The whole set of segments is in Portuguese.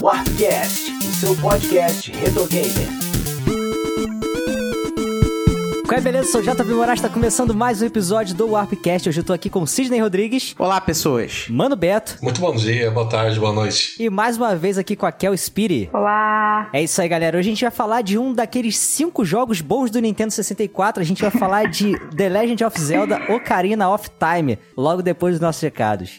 Warpcast, o seu podcast retro gamer. Qual é, beleza? Sou o JP Moraes, está começando mais um episódio do Warpcast. Hoje eu tô aqui com Sidney Rodrigues. Olá, pessoas. Mano Beto. Muito bom dia, boa tarde, boa noite. E mais uma vez aqui com a Kel Spiri. Olá! É isso aí, galera. Hoje a gente vai falar de um daqueles cinco jogos bons do Nintendo 64. A gente vai falar de The Legend of Zelda Ocarina of Time, logo depois dos nossos recados.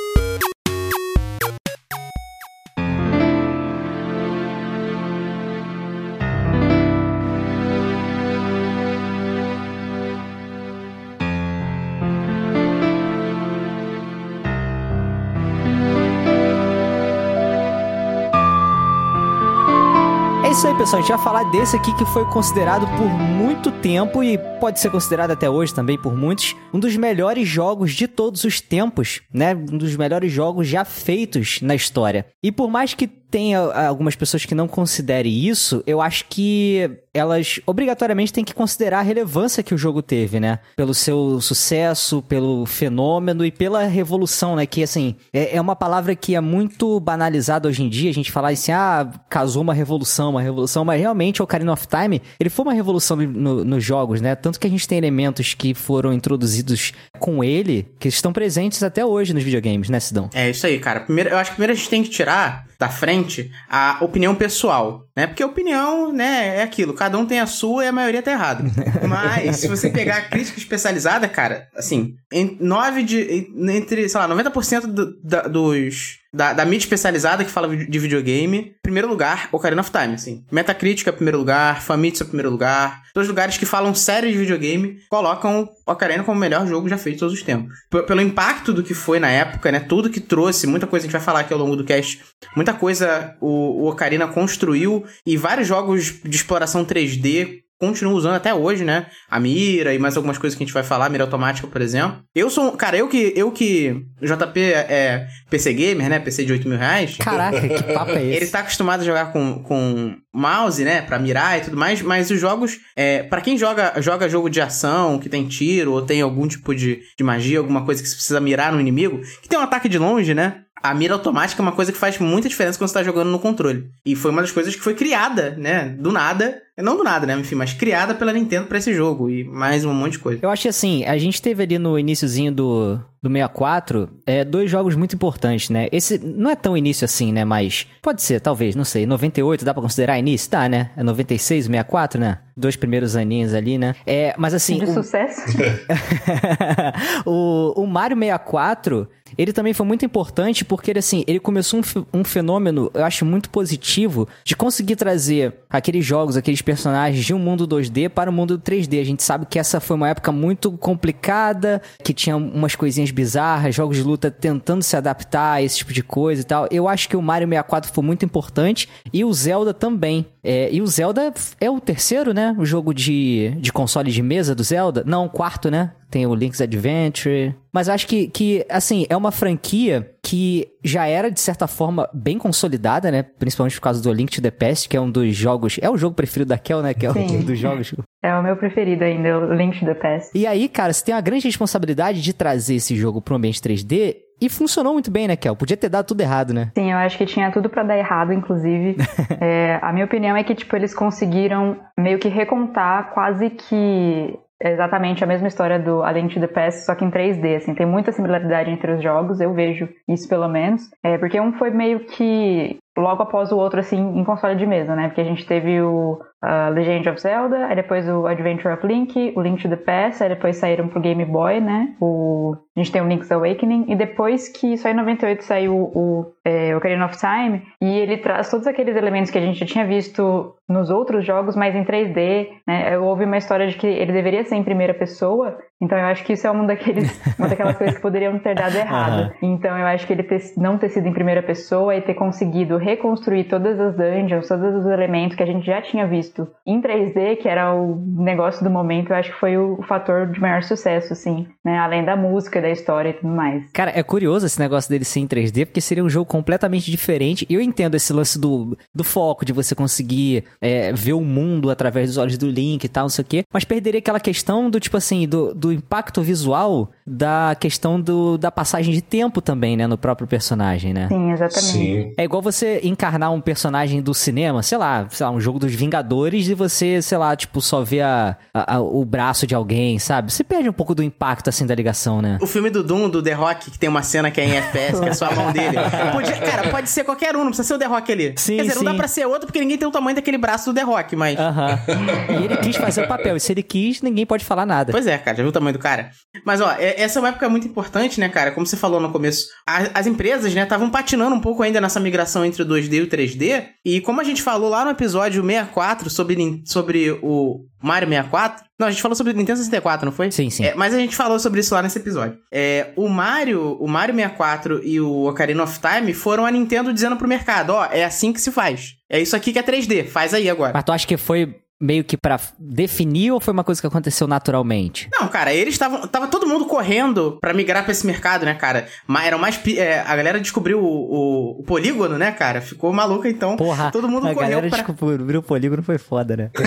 Isso aí, pessoal. A gente vai falar desse aqui que foi considerado por muito tempo e pode ser considerado até hoje também por muitos um dos melhores jogos de todos os tempos, né? Um dos melhores jogos já feitos na história. E por mais que tem algumas pessoas que não considerem isso, eu acho que elas obrigatoriamente têm que considerar a relevância que o jogo teve, né? Pelo seu sucesso, pelo fenômeno e pela revolução, né? Que, assim, é, é uma palavra que é muito banalizada hoje em dia, a gente falar assim, ah, casou uma revolução, uma revolução, mas realmente o Ocarina of Time, ele foi uma revolução no, no, nos jogos, né? Tanto que a gente tem elementos que foram introduzidos com ele, que estão presentes até hoje nos videogames, né, Sidão? É isso aí, cara. Primeiro, eu acho que primeiro a gente tem que tirar da frente a opinião pessoal, né? Porque opinião, né, é aquilo, cada um tem a sua e a maioria tá errada. Mas se você pegar a crítica especializada, cara, assim, em 9 de entre, sei lá, 90% do, da, dos da, da mídia especializada que fala de videogame, primeiro lugar, Ocarina of Time, assim. Metacritic é primeiro lugar, Famitsu é primeiro lugar. Os lugares que falam sério de videogame colocam Ocarina como o melhor jogo já feito todos os tempos. P pelo impacto do que foi na época, né? Tudo que trouxe, muita coisa a gente vai falar aqui ao longo do cast. Muita coisa o, o Ocarina construiu e vários jogos de exploração 3D continuo usando até hoje, né? A mira e mais algumas coisas que a gente vai falar, mira automática, por exemplo. Eu sou, cara, eu que, eu que, JP é PC gamer, né? PC de 8 mil reais. Caraca, que papo é esse? Ele tá acostumado a jogar com, com mouse, né? Pra mirar e tudo mais, mas os jogos, é, para quem joga, joga jogo de ação, que tem tiro, ou tem algum tipo de, de magia, alguma coisa que você precisa mirar no inimigo, que tem um ataque de longe, né? A mira automática é uma coisa que faz muita diferença quando você tá jogando no controle. E foi uma das coisas que foi criada, né? Do nada. Não do nada, né? Enfim, mas criada pela Nintendo para esse jogo. E mais um monte de coisa. Eu acho que assim, a gente teve ali no iníciozinho do, do 64, é, dois jogos muito importantes, né? Esse não é tão início assim, né? Mas pode ser, talvez, não sei. 98 dá pra considerar início? Tá, né? É 96, 64, né? Dois primeiros aninhos ali, né? É, mas assim. De o... sucesso. o, o Mario 64 ele também foi muito importante porque ele, assim, ele começou um, um, fenômeno, eu acho, muito positivo de conseguir trazer aqueles jogos, aqueles personagens de um mundo 2D para o mundo 3D. A gente sabe que essa foi uma época muito complicada, que tinha umas coisinhas bizarras, jogos de luta tentando se adaptar a esse tipo de coisa e tal. Eu acho que o Mario 64 foi muito importante e o Zelda também. É, e o Zelda é o terceiro, né? O jogo de, de console de mesa do Zelda. Não, o quarto, né? tem o Link's Adventure. Mas acho que, que, assim, é uma franquia que já era, de certa forma, bem consolidada, né? Principalmente por causa do Link to the Past, que é um dos jogos... É o jogo preferido da Kel, né? Que é Sim. um dos jogos... É o meu preferido ainda, o Link to the Past. E aí, cara, você tem uma grande responsabilidade de trazer esse jogo para um ambiente 3D e funcionou muito bem, né, Kel? Podia ter dado tudo errado, né? Sim, eu acho que tinha tudo para dar errado, inclusive. é, a minha opinião é que, tipo, eles conseguiram meio que recontar quase que exatamente a mesma história do A Link to the Past, só que em 3D, assim, tem muita similaridade entre os jogos, eu vejo isso pelo menos, é, porque um foi meio que logo após o outro, assim, em console de mesa, né, porque a gente teve o, uh, Legend of Zelda, aí depois o Adventure of Link, o Link to the Past, aí depois saíram pro Game Boy, né? O, a gente tem o Link's Awakening, e depois que só em 98 saiu o, é, Ocarina of Time, e ele traz todos aqueles elementos que a gente já tinha visto nos outros jogos, mas em 3D, né? Houve uma história de que ele deveria ser em primeira pessoa, então eu acho que isso é um daqueles, uma daquelas coisas que poderiam ter dado errado. Uhum. Então eu acho que ele ter, não ter sido em primeira pessoa e ter conseguido reconstruir todas as dungeons, todos os elementos que a gente já tinha visto em 3D, que era o negócio do momento, eu acho que foi o, o fator de maior sucesso, assim, né? Além da música, da história e tudo mais. Cara, é curioso esse negócio dele ser em 3D, porque seria um jogo completamente diferente. E eu entendo esse lance do, do foco, de você conseguir é, ver o mundo através dos olhos do Link e tal, não sei o quê. Mas perderia aquela questão do, tipo assim, do, do impacto visual da questão do, da passagem de tempo também, né? No próprio personagem, né? Sim, exatamente. Sim. É igual você encarnar um personagem do cinema, sei lá, sei lá, um jogo dos Vingadores e você, sei lá, tipo, só ver a, a, a, o braço de alguém, sabe? Você perde um pouco do impacto, assim, da ligação, né? O filme do Doom, do The Rock, que tem uma cena que é em FPS, que é só a mão dele. Podia, cara, pode ser qualquer um, não precisa ser o The Rock ali. Sim, Quer dizer, sim. não dá pra ser outro porque ninguém tem o tamanho daquele braço do The Rock, mas... Uh -huh. E ele quis fazer o papel, e se ele quis, ninguém pode falar nada. Pois é, cara, já viu o tamanho do cara? Mas, ó, essa é uma época muito importante, né, cara? Como você falou no começo, as, as empresas, né, estavam patinando um pouco ainda nessa migração entre o 2D e o 3D. E como a gente falou lá no episódio 64 sobre, sobre o Mario 64. Não, a gente falou sobre o Nintendo 64, não foi? Sim, sim. É, mas a gente falou sobre isso lá nesse episódio. É, o Mario, o Mario 64 e o Ocarina of Time foram a Nintendo dizendo pro mercado, ó, é assim que se faz. É isso aqui que é 3D, faz aí agora. Mas tu acha que foi meio que para definir ou foi uma coisa que aconteceu naturalmente? Não, cara, eles estavam. Tava todo mundo correndo para migrar para esse mercado, né, cara? Mas eram mais. É, a galera descobriu o, o, o, polígono, né, cara? Ficou maluca, então. Porra, todo mundo a correu galera pra... descobriu o polígono foi foda, né?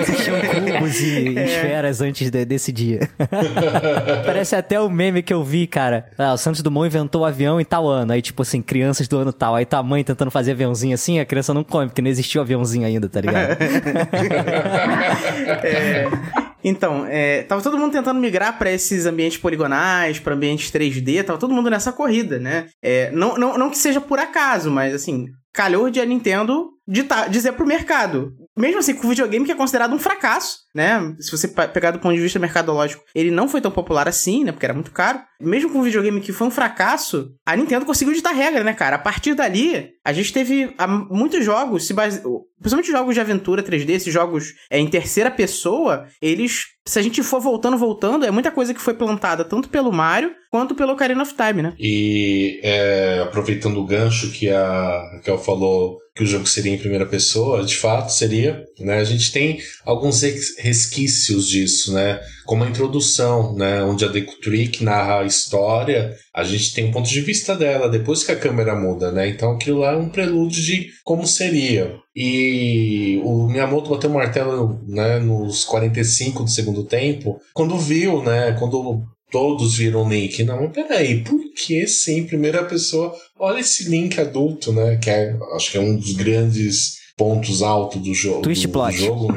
Existiam cubos e é. esferas antes de, desse dia. Parece até o meme que eu vi, cara. Ah, o Santos Dumont inventou o avião em tal ano. Aí, tipo assim, crianças do ano tal. Aí tua mãe tentando fazer aviãozinho assim, a criança não come, porque não existiu aviãozinho ainda, tá ligado? é, então, é, tava todo mundo tentando migrar para esses ambientes poligonais, para ambientes 3D, tava todo mundo nessa corrida, né? É, não, não, não que seja por acaso, mas assim, calhou de a Nintendo dizer pro mercado. Mesmo assim, com o videogame que é considerado um fracasso, né? Se você pegar do ponto de vista mercadológico, ele não foi tão popular assim, né? Porque era muito caro. Mesmo com o videogame que foi um fracasso, a Nintendo conseguiu ditar regra, né, cara? A partir dali, a gente teve muitos jogos, se base... principalmente jogos de aventura 3D, esses jogos é, em terceira pessoa, eles, se a gente for voltando, voltando, é muita coisa que foi plantada tanto pelo Mario quanto pelo Ocarina of Time, né? E é, aproveitando o gancho que a Raquel falou que o jogo seria em primeira pessoa, de fato seria, né? A gente tem alguns resquícios disso, né? Como a introdução, né? Onde a Deku Trick narra a história, a gente tem um ponto de vista dela depois que a câmera muda, né? Então aquilo lá é um prelúdio de como seria. E o Miyamoto bateu o martelo né, nos 45 do segundo tempo, quando viu, né? Quando todos viram Link. Não, peraí, por que sim, primeira pessoa? Olha esse Link adulto, né? Que é, acho que é um dos grandes pontos altos do jogo. Twist do, plot. Do jogo.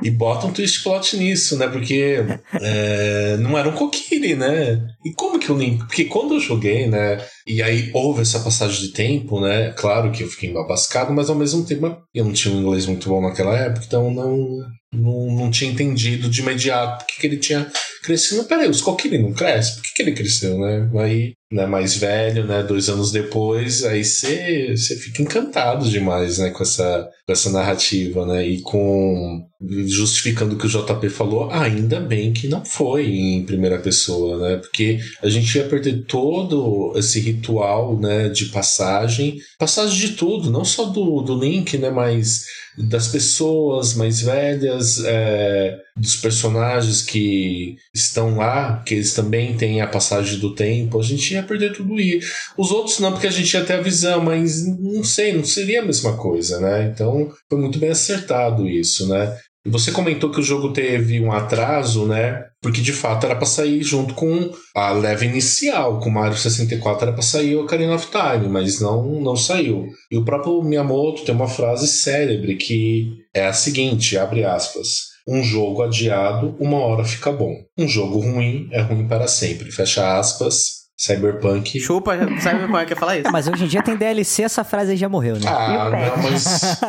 E bota um twist plot nisso, né? Porque é, não era um Kokiri, né? E como que o Link. Porque quando eu joguei, né? E aí houve essa passagem de tempo, né? Claro que eu fiquei embabascado, mas ao mesmo tempo eu não tinha um inglês muito bom naquela época, então não, não, não tinha entendido de imediato que, que ele tinha crescido. Peraí, os Kokiri não cresce? Por que, que ele cresceu, né? Aí, né, mais velho, né? Dois anos depois, aí você fica encantado demais, né? Com essa, com essa narrativa, né? E com justificando o que o JP falou, ainda bem que não foi em primeira pessoa, né? Porque a gente ia perder todo esse ritual, né, de passagem, passagem de tudo, não só do, do Link, né, mas das pessoas mais velhas, é, dos personagens que estão lá, que eles também têm a passagem do tempo, a gente ia perder tudo isso. Os outros não, porque a gente ia ter a visão, mas não sei, não seria a mesma coisa, né? Então foi muito bem acertado isso, né? Você comentou que o jogo teve um atraso, né? Porque de fato era para sair junto com a leve inicial, com o Mario 64 era para sair o Ocarina of Time, mas não não saiu. E o próprio Miyamoto tem uma frase célebre que é a seguinte, abre aspas: um jogo adiado, uma hora fica bom. Um jogo ruim é ruim para sempre. Fecha aspas. Cyberpunk. Chupa, Cyberpunk, quer falar isso? Mas hoje em dia tem DLC, essa frase aí já morreu, né? Ah, não, mas.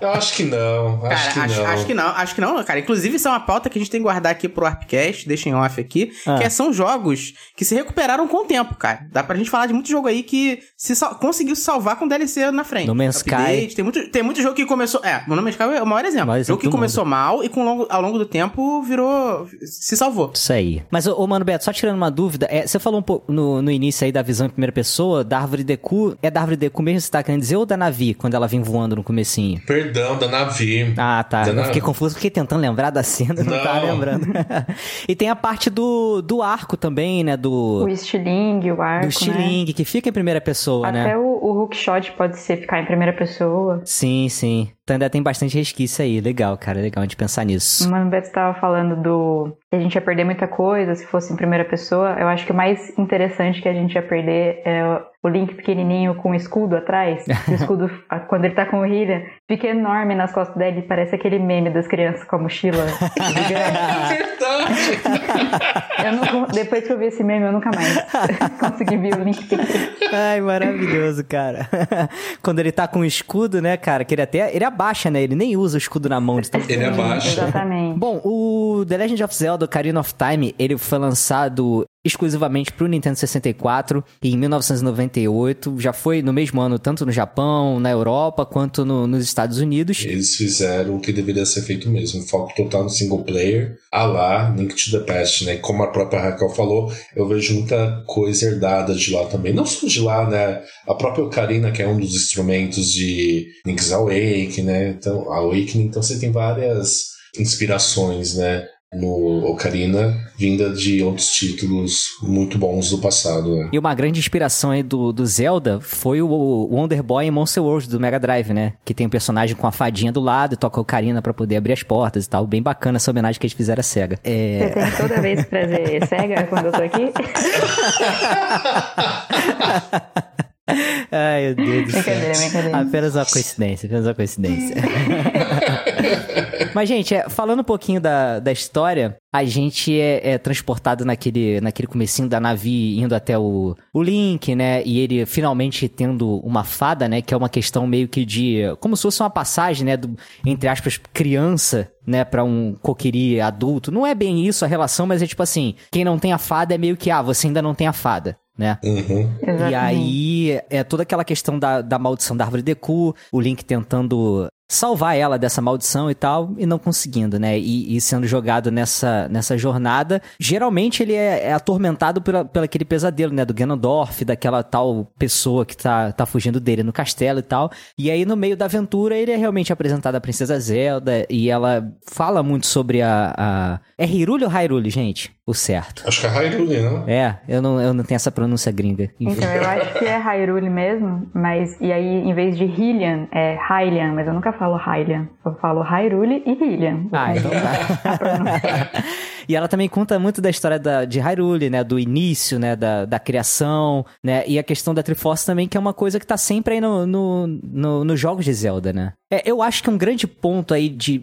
Eu acho que não. Cara, Acho que acho, não. acho que não, acho que não, cara. Inclusive, isso é uma pauta que a gente tem que guardar aqui pro Arpcast, deixa em off aqui, Ah. que é- são jogos que se recuperaram com o tempo, cara. Dá pra gente falar de muito jogo aí que se sal- conseguiu se salvar com DLC na frente. No Man's Update, Sky. Tem muito, tem muito jogo que começou. É, o No Man's Sky é o maior exemplo. Maior exemplo jogo que começou mal e com longo, ao longo do tempo virou. se salvou. Isso aí. Mas, ô, ô, Mano Beto, só tirando uma dúvida, é, você falou um pouco no, no início aí da visão em primeira pessoa, da árvore Deku. É da árvore Deku mesmo que você tá querendo dizer ou da Navi, quando ela vem voando no comecinho? Perdão, da Navi. Ah, tá. Da Eu Navi. fiquei confuso, fiquei tentando lembrar da cena, não, Não. tava lembrando. e tem a parte do, do arco também, né? Do, O estilingue, o arco, do né? estilingue, que fica em primeira pessoa, Até né? o, o hookshot pode ser ficar em primeira pessoa. Sim, sim. Então ainda tem bastante resquício aí. Legal, cara. Legal a gente pensar nisso. Mano Beto estava falando do que a gente ia perder muita coisa se fosse em primeira pessoa. Eu acho que o mais interessante que a gente ia perder é o Link pequenininho com o escudo atrás. O escudo, quando ele tá com o Hylian, fica enorme nas costas dele. Parece aquele meme das crianças com a mochila gigante. Não- depois que eu vi esse meme, eu nunca mais consegui ver o Link pequenininho. Ai, maravilhoso, cara. Quando ele tá com o escudo, né, cara, que ele até. Ele abaixa, né? Ele nem usa o escudo na mão de tão Ele abaixa. Exatamente. Bom, o The Legend of Zelda Ocarina of Time, ele foi lançado exclusivamente pro Nintendo 64 em 1998. Já foi no mesmo ano tanto no Japão, na Europa, quanto no- nos Estados Unidos. Eles fizeram o que deveria ser feito mesmo. Foco total no single player, a lá Link to the Past, né? Como a própria Raquel falou, eu vejo muita coisa herdada de lá também. Não só de lá, né? A própria Ocarina, que é um dos instrumentos de Link's Awakening, né? Então, Awakening, então você tem várias inspirações, né? No Ocarina, vinda de outros títulos muito bons do passado, né? E uma grande inspiração aí do, do Zelda foi o, o Wonder Boy em Monster World do Mega Drive, né? Que tem um personagem com a fadinha do lado e toca a Ocarina pra poder abrir as portas e tal. Bem bacana essa homenagem que eles fizeram à SEGA. É... Você tem toda vez que trazer cega quando eu tô aqui? Ai, meu Deus do céu. Brincadeira, brincadeira. Apenas uma coincidência, apenas uma coincidência. Mas, gente, é, falando um pouquinho da, da história, a gente é, é transportado naquele, naquele comecinho da Navi indo até o, o Link, né? E ele finalmente tendo uma fada, né? Que é uma questão meio que de... Como se fosse uma passagem, né? Do, entre aspas, criança, né? Pra um coquiri adulto. Não é bem isso a relação, mas é tipo assim... Quem não tem a fada é meio que... Ah, você ainda não tem a fada, né? Uhum. E aí, é toda aquela questão da, da maldição da árvore Deku, o Link tentando salvar ela dessa maldição e tal, e não conseguindo, né? E, e sendo jogado nessa, nessa jornada. Geralmente ele é, é atormentado pela, pelo aquele pesadelo, né? Do Ganondorf, daquela tal pessoa que tá, tá fugindo dele no castelo e tal. E aí, no meio da aventura, ele é realmente apresentado a Princesa Zelda, e ela fala muito sobre a... a... É Hyrule ou Hyrule, gente? O certo. Acho que é Hyrule, não? É, eu não, eu não tenho essa pronúncia gringa. Enfim. Então, eu acho que é Hyrule mesmo, mas e aí em vez de Hylian, é Hylian, mas eu nunca falo Hylian. Eu falo Hyrule e Hylian. Ah, então tá. e ela também conta muito da história da, de Hyrule, né? Do início, né? Da, da criação, né? E a questão da Triforce também, que é uma coisa que tá sempre aí no, no, no- nos jogos de Zelda, né? É, eu acho que um grande ponto aí de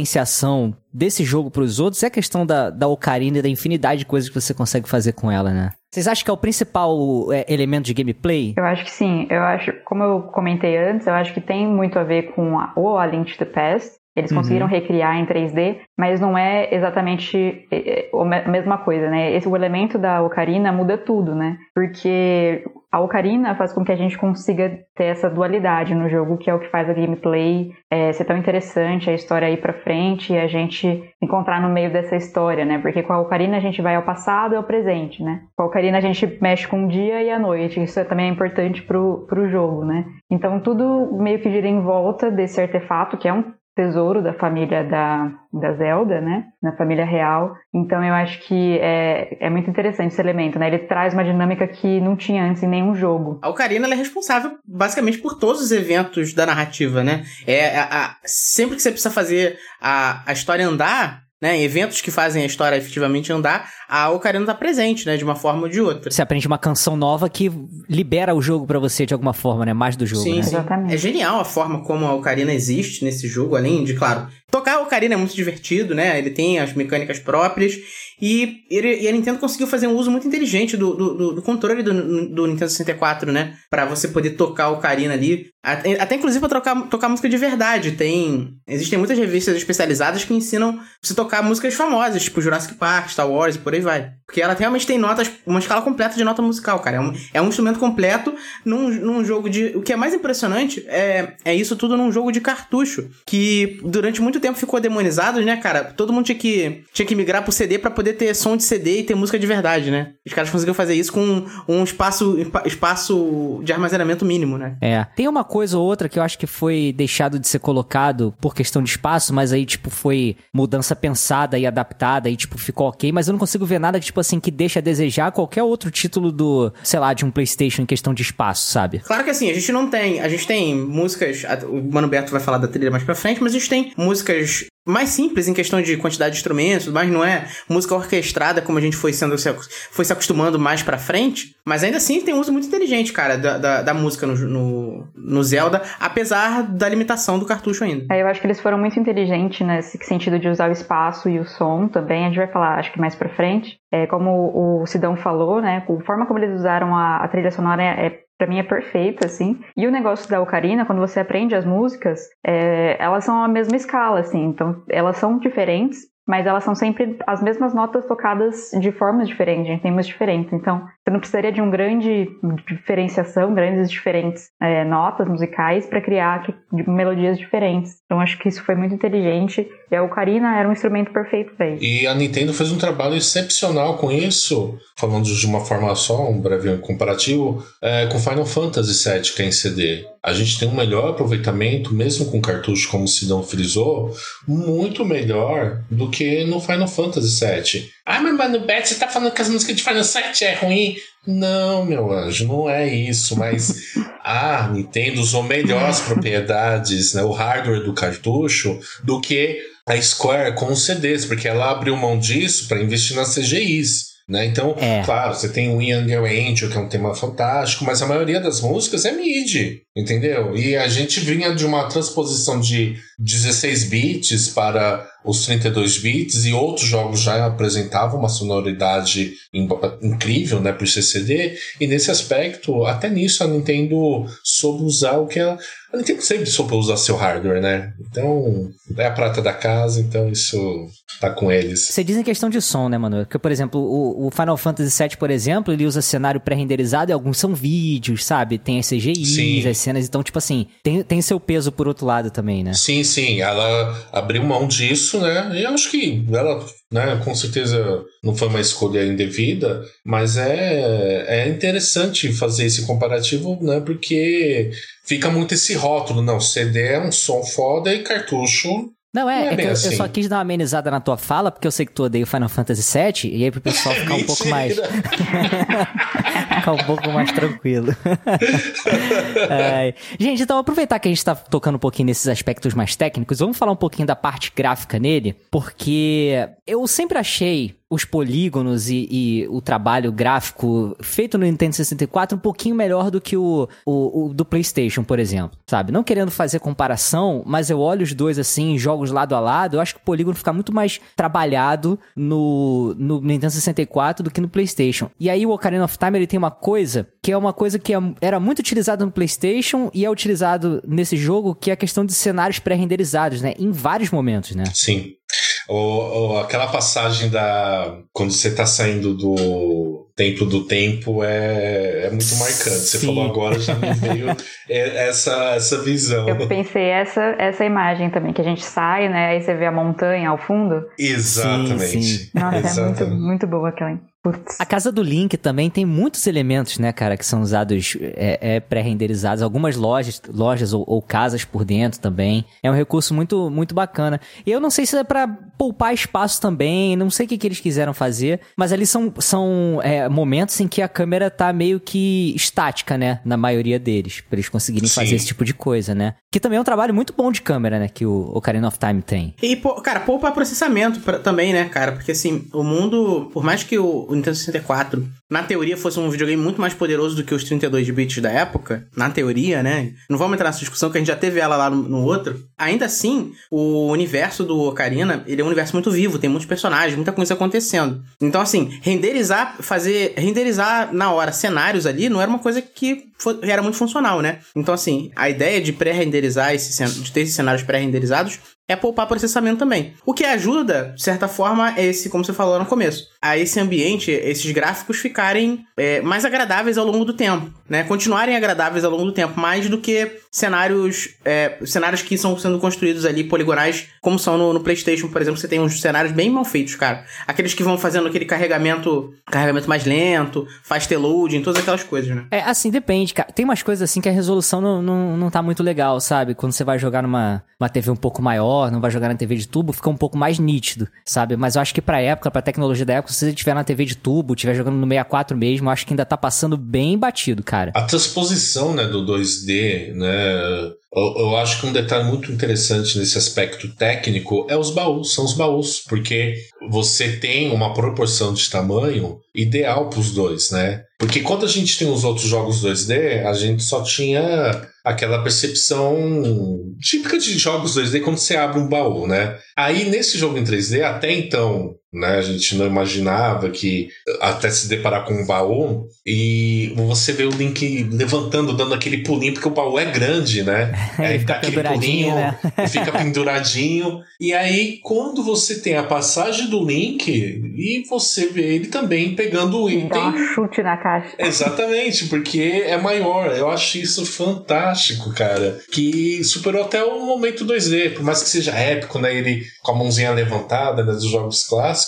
diferenciação desse jogo pros outros é a questão da, da Ocarina e da infinidade de coisas que você consegue fazer com ela, né? Vocês acham que é o principal é, elemento de gameplay? Eu acho que sim. Eu acho, como eu comentei antes, eu acho que tem muito a ver com a, o A Link to the Past. Eles Uhum. conseguiram recriar em 3D, mas não é exatamente é, é, a me- a mesma coisa, né? Esse, o elemento da Ocarina muda tudo, né? Porque a Ocarina faz com que a gente consiga ter essa dualidade no jogo, que é o que faz a gameplay é, ser tão interessante, a história ir pra frente e a gente encontrar no meio dessa história, né? Porque com a Ocarina a gente vai ao passado e ao presente, né? Com a Ocarina a gente mexe com o dia e a noite, isso também é importante pro, pro jogo, né? Então tudo meio que gira em volta desse artefato, que é um tesouro da família da, da Zelda, né? Na família real. Então eu acho que é, é muito interessante esse elemento, né? Ele traz uma dinâmica que não tinha antes em nenhum jogo. A Ocarina é responsável basicamente por todos os eventos da narrativa, né? É a- a- sempre que você precisa fazer a, a história andar, né? Eventos que fazem a história efetivamente andar, a Ocarina tá presente, né? De uma forma ou de outra. Você aprende uma canção nova que libera o jogo pra você de alguma forma, né? Mais do jogo, Sim, né? Exatamente. É genial a forma como a Ocarina existe nesse jogo, além de, claro, tocar o Ocarina é muito divertido, né? Ele tem as mecânicas próprias. E, ele, e a Nintendo conseguiu fazer um uso muito inteligente do, do, do controle do, do, Nintendo 64, né? Pra você poder tocar o Ocarina ali. Até, até inclusive pra tocar, tocar música de verdade. Tem. Existem muitas revistas especializadas que ensinam você tocar músicas famosas, tipo Jurassic Park, Star Wars e por aí vai. Porque ela realmente tem notas, uma escala completa de nota musical, cara. É um, é um instrumento completo num, num jogo de. O que é mais impressionante é, é isso tudo num jogo de cartucho. Que durante muito tempo ficou demonizado, né, cara? Todo mundo tinha que, tinha que migrar pro CD pra poder ter som de CD e ter música de verdade, né? Os caras conseguiram fazer isso com um espaço, espaço de armazenamento mínimo, né? É. Tem uma coisa ou outra que eu acho que foi deixado de ser colocado por questão de espaço, mas aí, tipo, foi mudança pensada e adaptada e, tipo, ficou ok. Mas eu não consigo ver nada, tipo assim, que deixa a desejar qualquer outro título do, sei lá, de um PlayStation em questão de espaço, sabe? Claro que assim, a gente não tem. A gente tem músicas. O Mano Beto vai falar da trilha mais pra frente, mas a gente tem músicas mais simples em questão de quantidade de instrumentos, mas não é música orquestrada como a gente foi sendo foi se acostumando mais pra frente. Mas ainda assim tem um uso muito inteligente, cara, da, da, da música no, no, no, Zelda, apesar da limitação do cartucho ainda. É, eu acho que eles foram muito inteligentes nesse sentido de usar o espaço e o som também. A gente vai falar, acho que mais pra frente. É, como o Sidão falou, né? A forma como eles usaram a, a trilha sonora é, é para mim é perfeita, assim. E o negócio da ocarina, quando você aprende as músicas, é, elas são a mesma escala, assim. Então, elas são diferentes, mas elas são sempre as mesmas notas tocadas de formas diferentes, em tempos diferentes. Então, você não precisaria de um grande diferenciação, grandes diferentes é, notas musicais para criar melodias diferentes. Então, acho que isso foi muito inteligente. E a ocarina era um instrumento perfeito para isso. E a Nintendo fez um trabalho excepcional com isso, falando de uma forma só, um breve comparativo, é, com Final Fantasy VII, que é em CD a gente tem um melhor aproveitamento, mesmo com cartucho, como o Sidão frisou, muito melhor do que no Final Fantasy VII. Ah, mas Mano Beto, você tá falando que as músicas de Final Fantasy é ruim? Não, meu anjo, não é isso, mas a Nintendo usou melhores propriedades, né, o hardware do cartucho, do que a Square com os CDs, porque ela abriu mão disso para investir nas CGIs. Né? Então, é. claro, você tem o Young Angel, que é um tema fantástico, mas a maioria das músicas é MIDI, entendeu? E a gente vinha de uma transposição de 16 bits para os 32 bits e outros jogos já apresentavam uma sonoridade incrível, né, por CCD, e nesse aspecto, até nisso a Nintendo soube usar o que ela a Nintendo sempre soube usar seu hardware, né? Então, é a prata da casa, então isso tá com eles. Você diz em questão de som, né, mano? Porque, por exemplo, o, o Final Fantasy VII, por exemplo, ele usa cenário pré-renderizado e alguns são vídeos, sabe? Tem as CGIs, sim. as cenas, então, tipo assim, tem, tem seu peso por outro lado também, né? Sim, sim. Ela abriu mão disso, né? E eu acho que ela né? Com certeza não foi uma escolha indevida, mas é, é interessante fazer esse comparativo, né? Porque fica muito esse rótulo, não, CD é um som foda e cartucho não, é, não é, é que eu, assim. eu, só quis dar uma amenizada na tua fala, porque eu sei que tu odeia o Final Fantasy VII, e aí pro pessoal ficar um pouco mais. ficar um pouco mais tranquilo. é. Gente, então aproveitar que a gente tá tocando um pouquinho nesses aspectos mais técnicos, vamos falar um pouquinho da parte gráfica nele, porque eu sempre achei os polígonos e, e, o trabalho gráfico feito no Nintendo 64 um pouquinho melhor do que o, o, o, do PlayStation, por exemplo, sabe? Não querendo fazer comparação, mas eu olho os dois assim, jogos lado a lado, eu acho que o polígono fica muito mais trabalhado no, no Nintendo 64 do que no PlayStation. E aí o Ocarina of Time ele tem uma coisa que é uma coisa que é, era muito utilizada no PlayStation e é utilizado nesse jogo, que é a questão de cenários pré-renderizados, né? Em vários momentos, né? Sim. Ou, ou, aquela passagem da. Quando você tá saindo do Templo do Tempo é, é muito marcante. Você Sim. falou agora, já me veio essa, essa visão. Eu pensei essa, essa imagem também, que a gente sai, né? Aí você vê a montanha ao fundo. Exatamente. Sim, sim. Nossa, Exatamente. é muito, muito boa aquela. Putz. A casa do Link também tem muitos elementos, né, cara, que são usados é, é pré-renderizados. Algumas lojas, lojas ou, ou, casas por dentro também. É um recurso muito, muito bacana. E eu não sei se é para poupar espaço também, não sei o que, que eles quiseram fazer, mas ali são, são é, momentos em que a câmera tá meio que estática, né, na maioria deles, para eles conseguirem Sim. fazer esse tipo de coisa, né. Que também é um trabalho muito bom de câmera, né, que o Ocarina of Time tem. E, cara, poupa processamento pra, também, né, cara, porque assim, o mundo, por mais que o Nintendo 64, na teoria, fosse um videogame muito mais poderoso do que os 32 bits da época, na teoria, né? Não vamos entrar nessa discussão que a gente já teve ela lá no, no outro. Ainda assim, o universo do Ocarina, ele é um universo muito vivo, tem muitos personagens, muita coisa acontecendo. Então, assim, renderizar, fazer, renderizar na hora cenários ali não era uma coisa que era muito funcional, né? Então, assim, a ideia de pré-renderizar, de ter esses cenários pré-renderizados, é poupar processamento também. O que ajuda, de certa forma, é esse, como você falou no começo, a esse ambiente, esses gráficos ficarem é, mais agradáveis ao longo do tempo, né? Continuarem agradáveis ao longo do tempo, mais do que cenários, é, cenários que estão sendo construídos ali, poligonais, como são no, no, PlayStation, por exemplo, você tem uns cenários bem mal feitos, cara. Aqueles que vão fazendo aquele carregamento, carregamento mais lento, fast loading, todas aquelas coisas, né? É, assim, depende, cara. Tem umas coisas assim que a resolução não, não, não tá muito legal, sabe? Quando você vai jogar numa uma TV um pouco maior, não vai jogar na TV de tubo, fica um pouco mais nítido, sabe? Mas eu acho que pra época, pra tecnologia da época, se você estiver na TV de tubo, estiver jogando no 64 mesmo, eu acho que ainda tá passando bem batido, cara. A transposição, né, do 2D, né, eu, eu, acho que um detalhe muito interessante nesse aspecto técnico é os baús, são os baús, porque você tem uma proporção de tamanho ideal para os dois, né? Porque quando a gente tem os outros jogos 2D, a gente só tinha aquela percepção típica de jogos 2D quando você abre um baú, né? Aí nesse jogo em 3D, até então, né, a gente não imaginava que até se deparar com um baú e você vê o Link levantando, dando aquele pulinho, porque o baú é grande, né? aí fica aquele pulinho, né? fica penduradinho. E aí, quando você tem a passagem do Link, e você vê ele também pegando o item. Dá um chute na caixa. Exatamente, porque é maior. Eu acho isso fantástico, cara. Que superou até o momento 2D, por mais que seja épico, né? Ele com a mãozinha levantada né, dos jogos clássicos.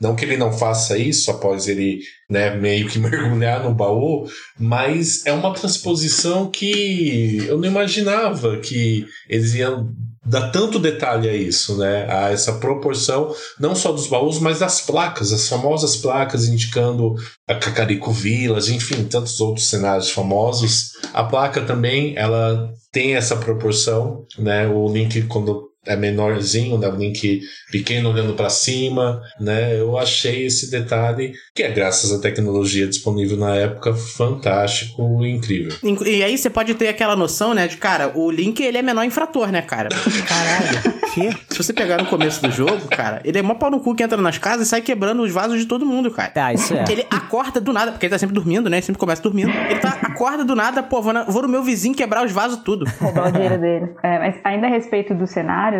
Não que ele não faça isso após ele né, meio que mergulhar no baú, mas é uma transposição que eu não imaginava que eles iam dar tanto detalhe a isso, né? A essa proporção, não só dos baús, mas das placas, as famosas placas indicando a Cacarico Village, enfim, tantos outros cenários famosos. A placa também, ela tem essa proporção, né? O Link, quando é menorzinho, né? Link pequeno olhando para cima, né? Eu achei esse detalhe que é graças à tecnologia disponível na época fantástico e incrível. E aí você pode ter aquela noção, né, de cara, o Link ele é menor infrator, né, cara? Caralho. que? Se você pegar no começo do jogo, cara, ele é mó pau no cu que entra nas casas e sai quebrando os vasos de todo mundo, cara. Ah, isso é. Ele acorda do nada, porque ele tá sempre dormindo, né? Ele sempre começa dormindo. Ele tá, acorda do nada, pô, vou, na, vou no meu vizinho quebrar os vasos tudo. Roubar o dinheiro dele. É, mas ainda a respeito dos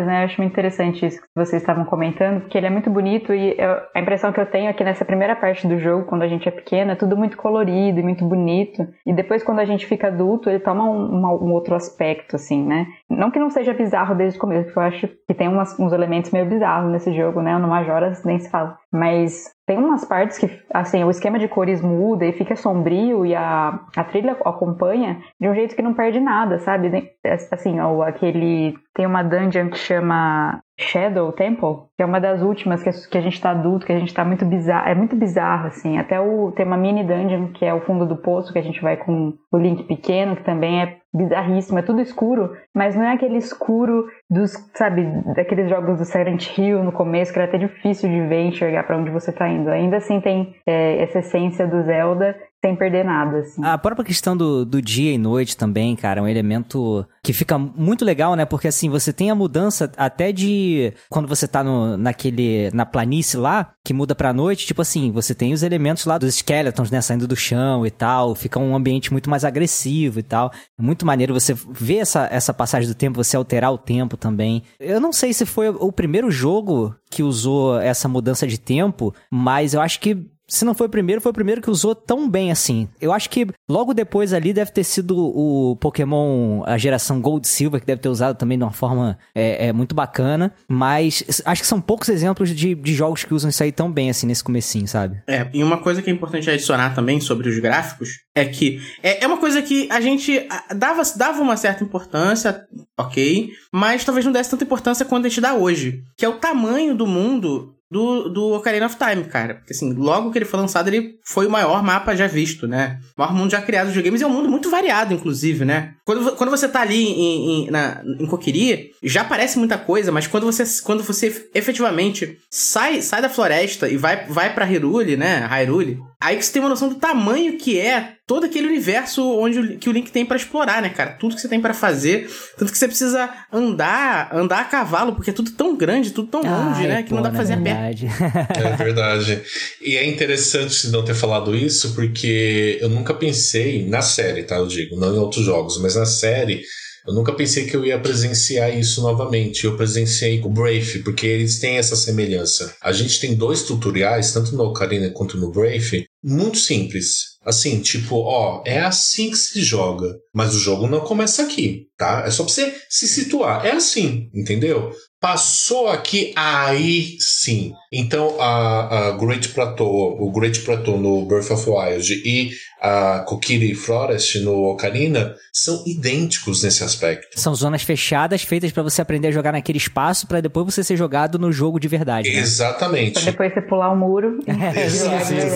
né? Eu acho muito interessante isso que vocês estavam comentando, porque ele é muito bonito e eu, a impressão que eu tenho é que nessa primeira parte do jogo, quando a gente é pequena, é tudo muito colorido e muito bonito. E depois, quando a gente fica adulto, ele toma um, um outro aspecto, assim, né? Não que não seja bizarro desde o começo, porque eu acho que tem umas, uns elementos meio bizarros nesse jogo, né? No Majoras nem se fala. Mas tem umas partes que, assim, o esquema de cores muda e fica sombrio e a, a trilha acompanha de um jeito que não perde nada, sabe? Assim, ou aquele. Tem uma dungeon que chama Shadow Temple, que é uma das últimas que, que a gente tá adulto, que a gente tá muito bizarro. É muito bizarro, assim. Até o, tem uma mini dungeon que é o fundo do poço, que a gente vai com o Link pequeno, que também é bizarríssimo, é tudo escuro, mas não é aquele escuro dos, sabe, daqueles jogos do Silent Hill no começo, que era até difícil de ver e enxergar para onde você tá indo. Ainda assim tem é, essa essência do Zelda sem perder nada, assim. A própria questão do, do dia e noite também, cara, é um elemento que fica muito legal, né? Porque assim, você tem a mudança até de quando você tá no, naquele, na planície lá, que muda pra noite, tipo assim, você tem os elementos lá dos skeletons, né, saindo do chão e tal, fica um ambiente muito mais agressivo e tal. Muito maneiro você ver essa, essa passagem do tempo, você alterar o tempo também. Eu não sei se foi o primeiro jogo que usou essa mudança de tempo, mas eu acho que se não foi o primeiro, foi o primeiro que usou tão bem assim. Eu acho que logo depois ali deve ter sido o Pokémon, a geração Gold Silver, que deve ter usado também de uma forma é, é muito bacana. Mas acho que são poucos exemplos de, de jogos que usam isso aí tão bem assim nesse comecinho, sabe? É, e uma coisa que é importante adicionar também sobre os gráficos é que é, é uma coisa que a gente dava, dava uma certa importância, ok, mas talvez não desse tanta importância quanto a gente dá hoje. Que é o tamanho do mundo do, do Ocarina of Time, cara. Porque assim, logo que ele foi lançado, ele foi o maior mapa já visto, né? O maior mundo já criado de games é um mundo muito variado, inclusive, né? Quando, quando você tá ali em, em, na, em Kokiri, já parece muita coisa, mas quando você, quando você efetivamente sai, sai da floresta e vai, vai pra Hyrule, né? Hyrule, aí que você tem uma noção do tamanho que é todo aquele universo onde o, que o Link tem para explorar, né, cara? Tudo que você tem para fazer, tanto que você precisa andar, andar a cavalo, porque é tudo tão grande, tudo tão longe, né, que pô, não dá pra fazer a pé. verdade. É verdade. E é interessante não ter falado isso, porque eu nunca pensei, na série, tá? Eu digo, não em outros jogos, mas na série, eu nunca pensei que eu ia presenciar isso novamente. Eu presenciei o Brave, porque eles têm essa semelhança. A gente tem dois tutoriais, tanto no Ocarina quanto no Brave, muito simples. Assim, tipo, ó, é assim que se joga. Mas o jogo não começa aqui, tá? É só pra você se situar. É assim, entendeu? Passou aqui, aí sim. Então a, a Great Plateau, o Great Plateau no Birth of Wild e a Kokiri Forest no Ocarina são idênticos nesse aspecto. São zonas fechadas feitas pra você aprender a jogar naquele espaço pra depois você ser jogado no jogo de verdade. né? Exatamente. Pra depois você pular o muro e É, jogar isso, de isso.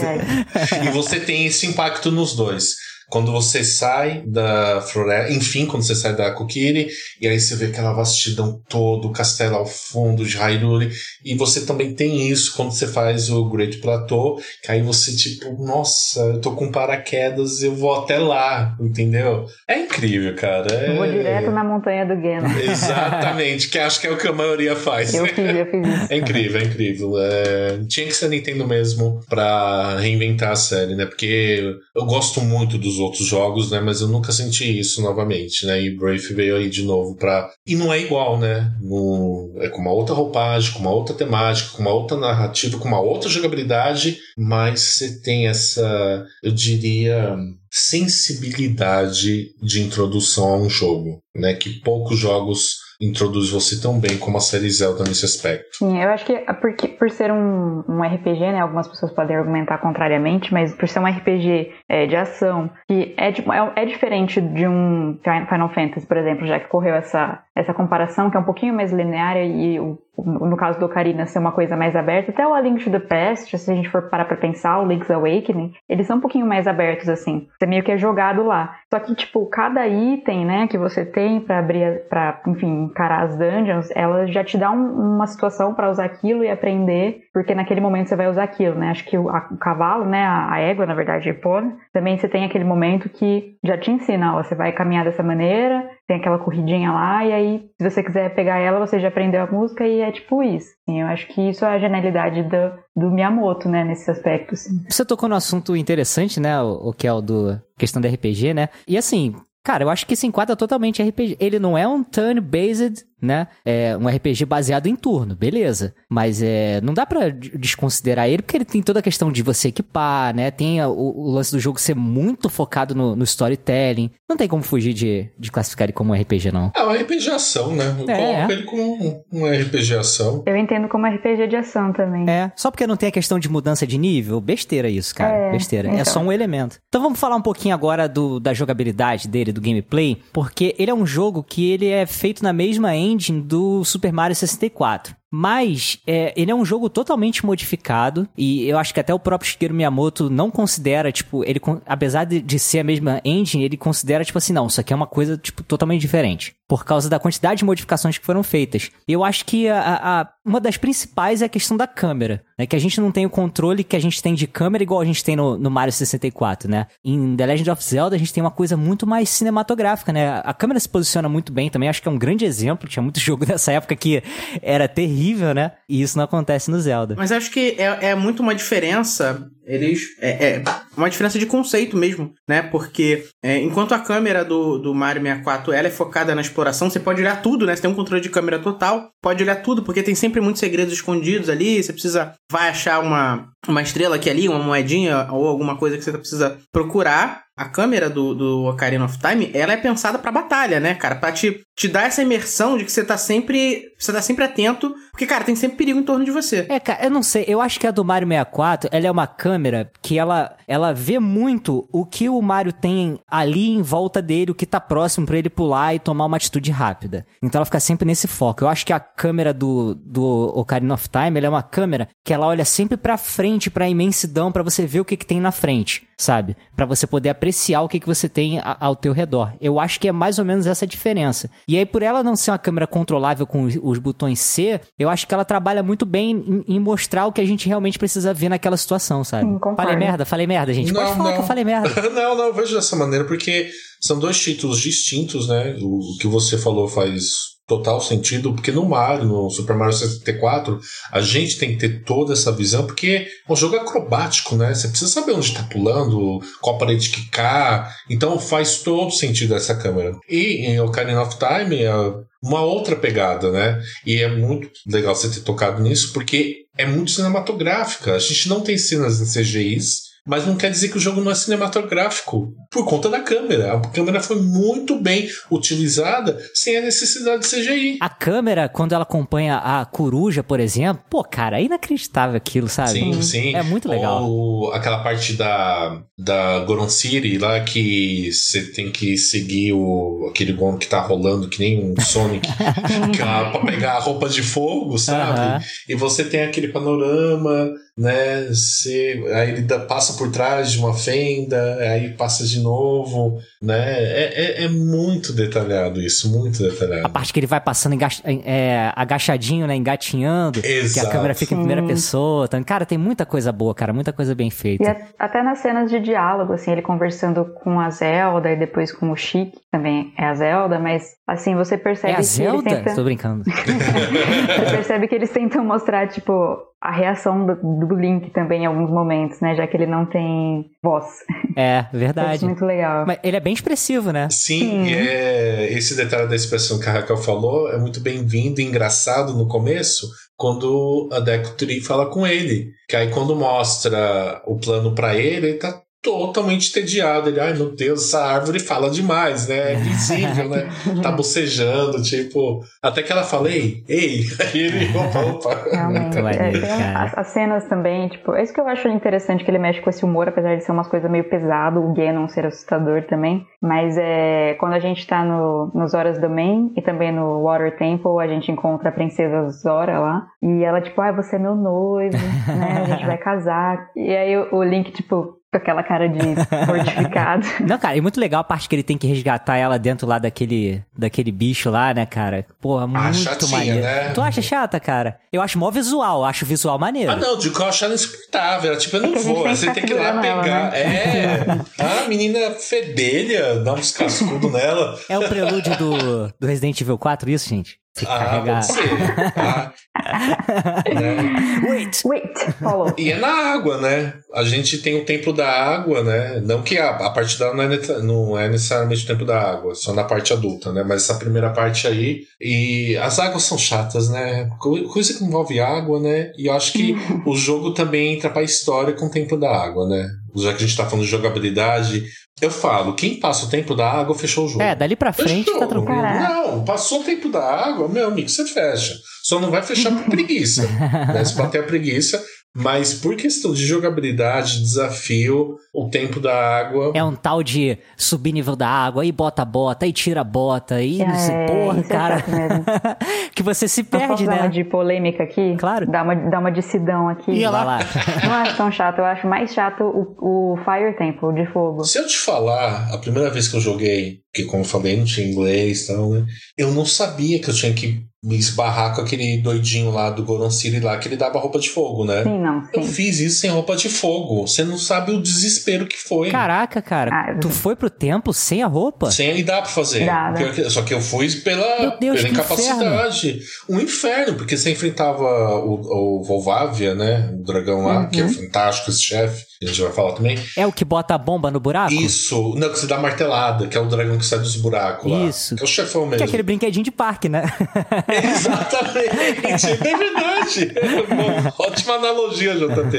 e você tem esse impacto nos dois. Quando você sai da floresta, enfim, quando você sai da Kokiri, e aí você vê aquela vastidão toda, o castelo ao fundo de Hyrule, e você também tem isso quando você faz o Great Plateau, que aí você tipo, nossa, eu tô com paraquedas, eu vou até lá, entendeu? É incrível, cara. É... Eu vou direto na montanha do Geno. Exatamente, que acho que é o que a maioria faz. Eu fiz, eu fiz isso. É incrível, é incrível. É, Tinha que ser Nintendo mesmo pra reinventar a série, né? Porque eu gosto muito dos outros jogos, né? Mas eu nunca senti isso novamente, né? E Brave veio aí de novo pra. E não é igual, né? No... É com uma outra roupagem, com uma outra temática, com uma outra narrativa, com uma outra jogabilidade, mas você tem essa, eu diria, sensibilidade de introdução a um jogo, né? Que poucos jogos introduz você tão bem como a série Zelda nesse aspecto. Sim, eu acho que é por ser um, um RPG, né? Algumas pessoas podem argumentar contrariamente, mas por ser um RPG é, de ação, que é, tipo, é, é diferente de um Final Fantasy, por exemplo, já que correu essa, essa comparação, que é um pouquinho mais linear e no caso do Ocarina ser uma coisa mais aberta, até o A Link to the Past, se a gente for parar pra pensar, o Link's Awakening, eles são um pouquinho mais abertos, assim. Você meio que é jogado lá. Só que, tipo, cada item, né, que você tem pra abrir, pra, enfim, encarar as dungeons, ela já te dá um, uma situação pra usar aquilo e aprender, porque naquele momento você vai usar aquilo, né? Acho que o, a, o cavalo, né, a, a, égua, na verdade, pônei, também você tem aquele momento que já te ensina, ó, você vai caminhar dessa maneira, tem aquela corridinha lá, e aí, se você quiser pegar ela, você já aprendeu a música e é tipo isso. Assim, eu acho que isso é a genialidade do, do Miyamoto, né, nesse aspecto. Assim. Você tocou no assunto interessante, né, o, o que é o do questão da RPG, né? E assim, cara, eu acho que se enquadra totalmente RPG. Ele não é um turn-based, né? É um RPG baseado em turno, beleza. Mas é, não dá pra desconsiderar ele, porque ele tem toda a questão de você equipar, né? Tem o, o lance do jogo ser muito focado no, no storytelling. Não tem como fugir de, de classificar ele como um RPG, não. É um RPG ação, né? Eu É. coloco ele como um, um RPG ação. Eu entendo como RPG de ação também. É, só porque não tem a questão de mudança de nível, besteira isso, cara, É, besteira. É então. só um elemento. Então vamos falar um pouquinho agora do, da jogabilidade dele, do gameplay, porque ele é um jogo que ele é feito na mesma engine do Super Mario 64. Mas é, ele é um jogo totalmente modificado e eu acho que até o próprio Shigeru Miyamoto não considera, tipo, ele apesar de, de ser a mesma engine, ele considera, tipo assim, não, isso aqui é uma coisa, tipo, totalmente diferente. Por causa da quantidade de modificações que foram feitas. Eu acho que a, a- uma das principais é a questão da câmera, né? Que a gente não tem o controle que a gente tem de câmera igual a gente tem no, no Mario 64, né? Em The Legend of Zelda a gente tem uma coisa muito mais cinematográfica, né? A câmera se posiciona muito bem também, acho que é um grande exemplo. Tinha muito jogo nessa época que era terrível, né? E isso não acontece no Zelda. Mas acho que é, é muito uma diferença. Eles. É, é uma diferença de conceito mesmo, né? Porque é, enquanto a câmera do, do Mario 64 ela é focada na exploração, você pode olhar tudo, né? Você tem um controle de câmera total, pode olhar tudo, porque tem sempre muitos segredos escondidos ali. Você precisa. Vai achar uma, uma estrela aqui ali, uma moedinha ou alguma coisa que você precisa procurar. A câmera do, do Ocarina of Time, ela é pensada pra batalha, né, cara? Pra te, te dar essa imersão de que você tá sempre. Você tá sempre atento. Porque, cara, tem sempre perigo em torno de você. É, cara, eu não sei. Eu acho que a do Mario 64, ela é uma câmera câmera que ela, ela vê muito o que o Mario tem ali em volta dele, o que tá próximo pra ele pular e tomar uma atitude rápida. Então ela fica sempre nesse foco. Eu acho que a câmera do, do Ocarina of Time, é uma câmera que ela olha sempre pra frente, pra imensidão, pra você ver o que, que tem na frente, sabe? Pra você poder apreciar o que, que você tem a- ao teu redor. Eu acho que é mais ou menos essa a diferença. E aí, por ela não ser uma câmera controlável com os, os botões C, eu acho que ela trabalha muito bem em, em mostrar o que a gente realmente precisa ver naquela situação, sabe? Sim, concordo. falei merda, falei merda, gente. Pode falar que eu falei merda. não, não, eu vejo dessa maneira porque são dois títulos distintos, né? O que você falou faz total sentido, porque no Mario, no Super Mario 64, a gente tem que ter toda essa visão, porque é um jogo acrobático, né? Você precisa saber onde está pulando, qual parede quicar, então faz todo sentido essa câmera. E em Ocarina of Time é uma outra pegada, né? E é muito legal você ter tocado nisso, porque é muito cinematográfica. A gente não tem cenas em CGIs, mas não quer dizer que o jogo não é cinematográfico por conta da câmera. A câmera foi muito bem utilizada sem a necessidade de CGI. A câmera, quando ela acompanha a coruja, por exemplo, pô, cara, é inacreditável aquilo, sabe? Sim, sim. É muito legal. Ou aquela parte da, da Goron City lá que você tem que seguir o, aquele Gon que tá rolando que nem um Sonic que é pra pegar a roupa de fogo, sabe? Aham. E você tem aquele panorama, né? Você, aí ele dá- passa por trás de uma fenda, aí passa de novo, né? É, é, é muito detalhado isso, muito A detalhado. parte que ele vai passando enga- é, agachadinho, né? Engatinhando. Que a Exato. câmera fica em primeira Sim. pessoa. Então, cara, tem muita coisa boa, cara. Muita coisa bem E feita. a- até nas cenas de diálogo, assim, ele conversando com a Zelda e depois com o Chique, também é a Zelda, mas assim, você percebe É a que Zelda? eles tentam... Tô brincando. Você percebe que eles tentam mostrar, tipo, a reação do, do Link também em alguns momentos, né? Já que ele não tem voz. É, verdade. é muito legal. Mas ele é bem expressivo, né? Sim, Sim. é, esse detalhe da expressão que a Raquel falou é muito bem-vindo e engraçado no começo, quando a Deku Tree fala com ele. Que aí quando mostra o plano pra ele, ele tá totalmente entediado. Ele, ai meu Deus, essa árvore fala demais, né? É visível, né? Tá bocejando, tipo. Até que ela fala, ei, ei, aí ele, opa, opa. Realmente. É, as, as cenas também, tipo, é isso que eu acho interessante que ele mexe com esse humor, apesar de ser umas coisas meio pesado, o Ganon ser assustador também. Mas é quando a gente tá no, nos Horas Domain e também no Water Temple, a gente encontra a princesa Zora lá. E ela, tipo, ah, você é meu noivo, né? A gente vai casar. E aí o, o Link, tipo, com aquela cara de mortificado. Não, cara, e muito legal a parte que ele tem que resgatar ela dentro lá daquele, daquele bicho lá, né, cara? Porra, muito chatinha, maneiro. né? Tu acha chata, cara? Eu acho mó visual, acho visual maneiro. Ah, não, de que eu achava insuportável. Era tipo, eu não É vou. tem Aí que você tem que ir lá segurando ela, pegar. né? É. Ah, menina fedelha, dá uns cascudos nela. É o prelúdio do, do Resident Evil 4, isso, gente? Se Ah, carregar. pode ser. Ah, né? Wait! Wait, follow. E é na água, né? A gente tem o templo da água, né? Não que a, a parte dela não é, não é necessariamente o templo da água, só na parte adulta, né? Mas essa primeira parte aí. E as águas são chatas, né? Co- Coisa que envolve água, né? E eu acho que o jogo também entra pra história com o tempo da água, né? Já que a gente tá falando de jogabilidade, eu falo, quem passa o tempo da água fechou o jogo. É, dali pra frente tá Fechou. tranquilo. Caraca. Não, passou o tempo da água, meu amigo, você fecha. Só não vai fechar por preguiça. né? Se bater a preguiça. Mas por questão de jogabilidade, desafio, o tempo da água. É um tal de subir nível da água, e bota a bota, e tira a bota, e não sei, É, porra, é cara. mesmo. que você se perde, dar uma né? de polêmica aqui? Claro. Dá uma, dá uma decidão aqui. Vai lá. Não acho tão chato, eu acho mais chato o, o Fire Temple de fogo. Se eu te falar, a primeira vez que eu joguei, que como eu falei, não tinha inglês e tal, né? Eu não sabia que eu tinha que me esbarrar com aquele doidinho lá do Goron City lá, que ele dava roupa de fogo, né? Sim, não, Eu sim. fiz isso sem roupa de fogo. Você não sabe o desespero que foi. Caraca, cara, Ah, tu foi pro templo sem a roupa? Sem e dá pra fazer. Dá, que- Só que eu fui pela, Deus, pela incapacidade. Um inferno, porque você enfrentava o, o Volvávia, né? O dragão lá, que é Uhum. fantástico esse chefe. A gente vai falar também. É o que bota a bomba no buraco? Isso. Não, que você dá martelada, que é o dragão que sai dos buracos lá. Isso. Que é o chefão Que mesmo. é aquele brinquedinho de parque, né? Exatamente, é verdade. Ótima analogia, JP.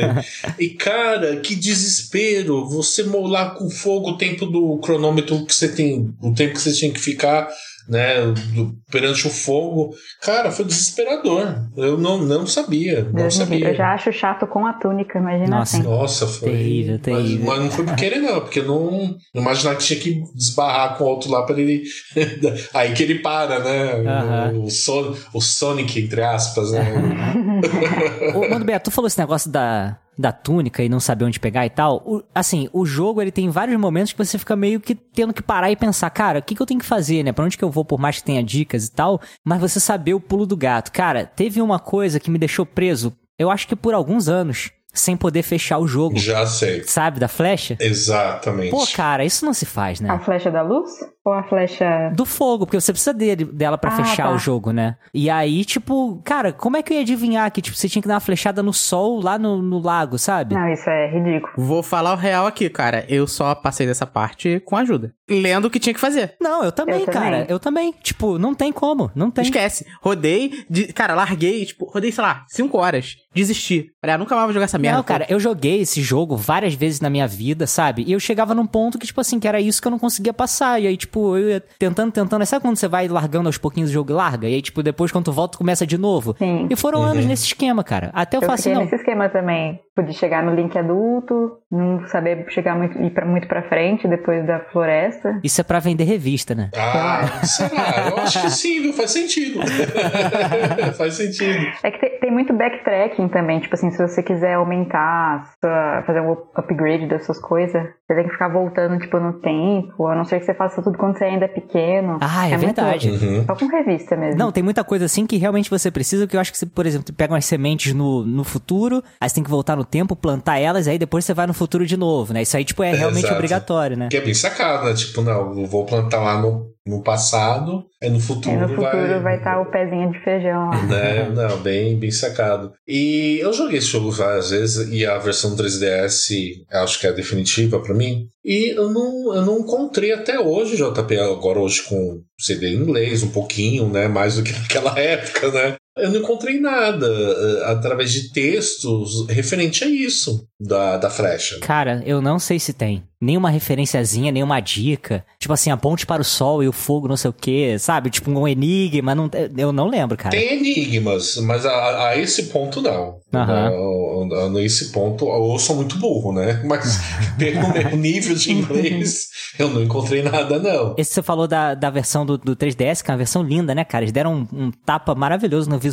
E cara, que desespero você molar com fogo o tempo do cronômetro que você tem, o tempo que você tinha que ficar né? do- perante o fogo. Cara, foi desesperador. Eu não, não sabia. Não Deus sabia. Eu já acho chato com a túnica, imagina Nossa. assim. Nossa, foi. Terrível, mas- terrível. Mas, não foi por querer, não, porque eu não, não imaginava que tinha que desbarrar com o outro lá pra ele. Aí que ele para, né? Aham. O, Son- o Sonic, entre aspas, né? Ô, Mano Beto, tu falou esse negócio da, da túnica e não saber onde pegar e tal. O- assim, o jogo ele tem vários momentos que você fica meio que tendo que parar e pensar, cara, o que, que eu tenho que fazer, né? Pra onde que eu vou, por mais que tenha dicas e tal, mas você saber o pulo do gato. Cara, teve uma coisa que me deixou preso, eu acho que por alguns anos, sem poder fechar o jogo. Já sei. Sabe, da flecha? Exatamente. Pô, cara, isso não se faz, A né? flecha da luz? Ou a flecha. Do fogo, porque você precisa dele, dela pra Ah, fechar tá. o jogo, né? E aí, tipo, cara, como é que eu ia adivinhar que tipo, você tinha que dar uma flechada no sol lá no, no lago, sabe? Não, isso é ridículo. Vou falar o real aqui, cara. Eu só passei dessa parte com ajuda. Lendo o que tinha que fazer. Não, eu também, Eu também. cara. Eu também. Tipo, não tem como. Não tem. Esquece. Rodei, de- cara, larguei, tipo, rodei, sei lá, 5 horas. Desisti. Falei, ah, nunca mais vou jogar essa merda. Não, cara, eu joguei esse jogo várias vezes na minha vida, sabe? E eu chegava num ponto que, tipo assim, que era isso que eu não conseguia passar. E aí, tipo, eu ia tentando, tentando. Sabe quando você vai largando aos pouquinhos o jogo e larga? E aí, tipo, depois quando tu volta, tu começa de novo. Sim. E foram anos nesse esquema, cara. Até eu, Eu falar assim, não. nesse esquema também. Pude chegar no link adulto, não saber chegar muito, ir pra, muito pra frente depois da floresta. Isso é pra vender revista, né? Ah, será? Eu acho que sim, viu? Faz sentido. Faz sentido. É que tem, tem muito backtracking também, tipo assim, se você quiser aumentar, sua- fazer um up- upgrade das suas coisas, você tem que ficar voltando, tipo, no tempo, a não ser que você faça tudo quando você ainda é pequeno. Ah, é, muito- verdade. Uhum. Só com revista mesmo. Não, tem muita coisa assim que realmente você precisa, que eu acho que você, por exemplo, pega umas sementes no, no futuro, aí você tem que voltar no tempo, plantar elas, aí depois você vai no futuro de novo, né? Isso aí, tipo, é realmente Exato. obrigatório, né? Que é bem sacado, né? Tipo, não, eu vou plantar lá no, no passado, aí no futuro, Aí no futuro vai estar o pezinho de feijão lá. Né? Não, bem, bem sacado. E eu joguei esse jogo várias vezes e a versão 3DS acho que é a definitiva pra mim. E eu não, eu não encontrei até hoje, JP, agora hoje com CD em inglês, um pouquinho, né? Mais do que naquela época, né? Eu não encontrei nada eh, através de textos referente a isso da, da flecha. Cara, eu não sei se tem. Nenhuma referenciazinha, nenhuma dica. Tipo assim, a ponte para o sol e o fogo, não sei o quê, sabe? Tipo um enigma, não, eu não lembro, cara. Tem enigmas, mas a, a esse ponto não. A- a- Nesse ponto, eu sou muito burro, né? Mas pelo meu nível de inglês, eu não encontrei nada, não. Esse você falou da, da versão do, do 3DS, que é uma versão linda, né, cara? Eles deram um, um tapa maravilhoso no visual,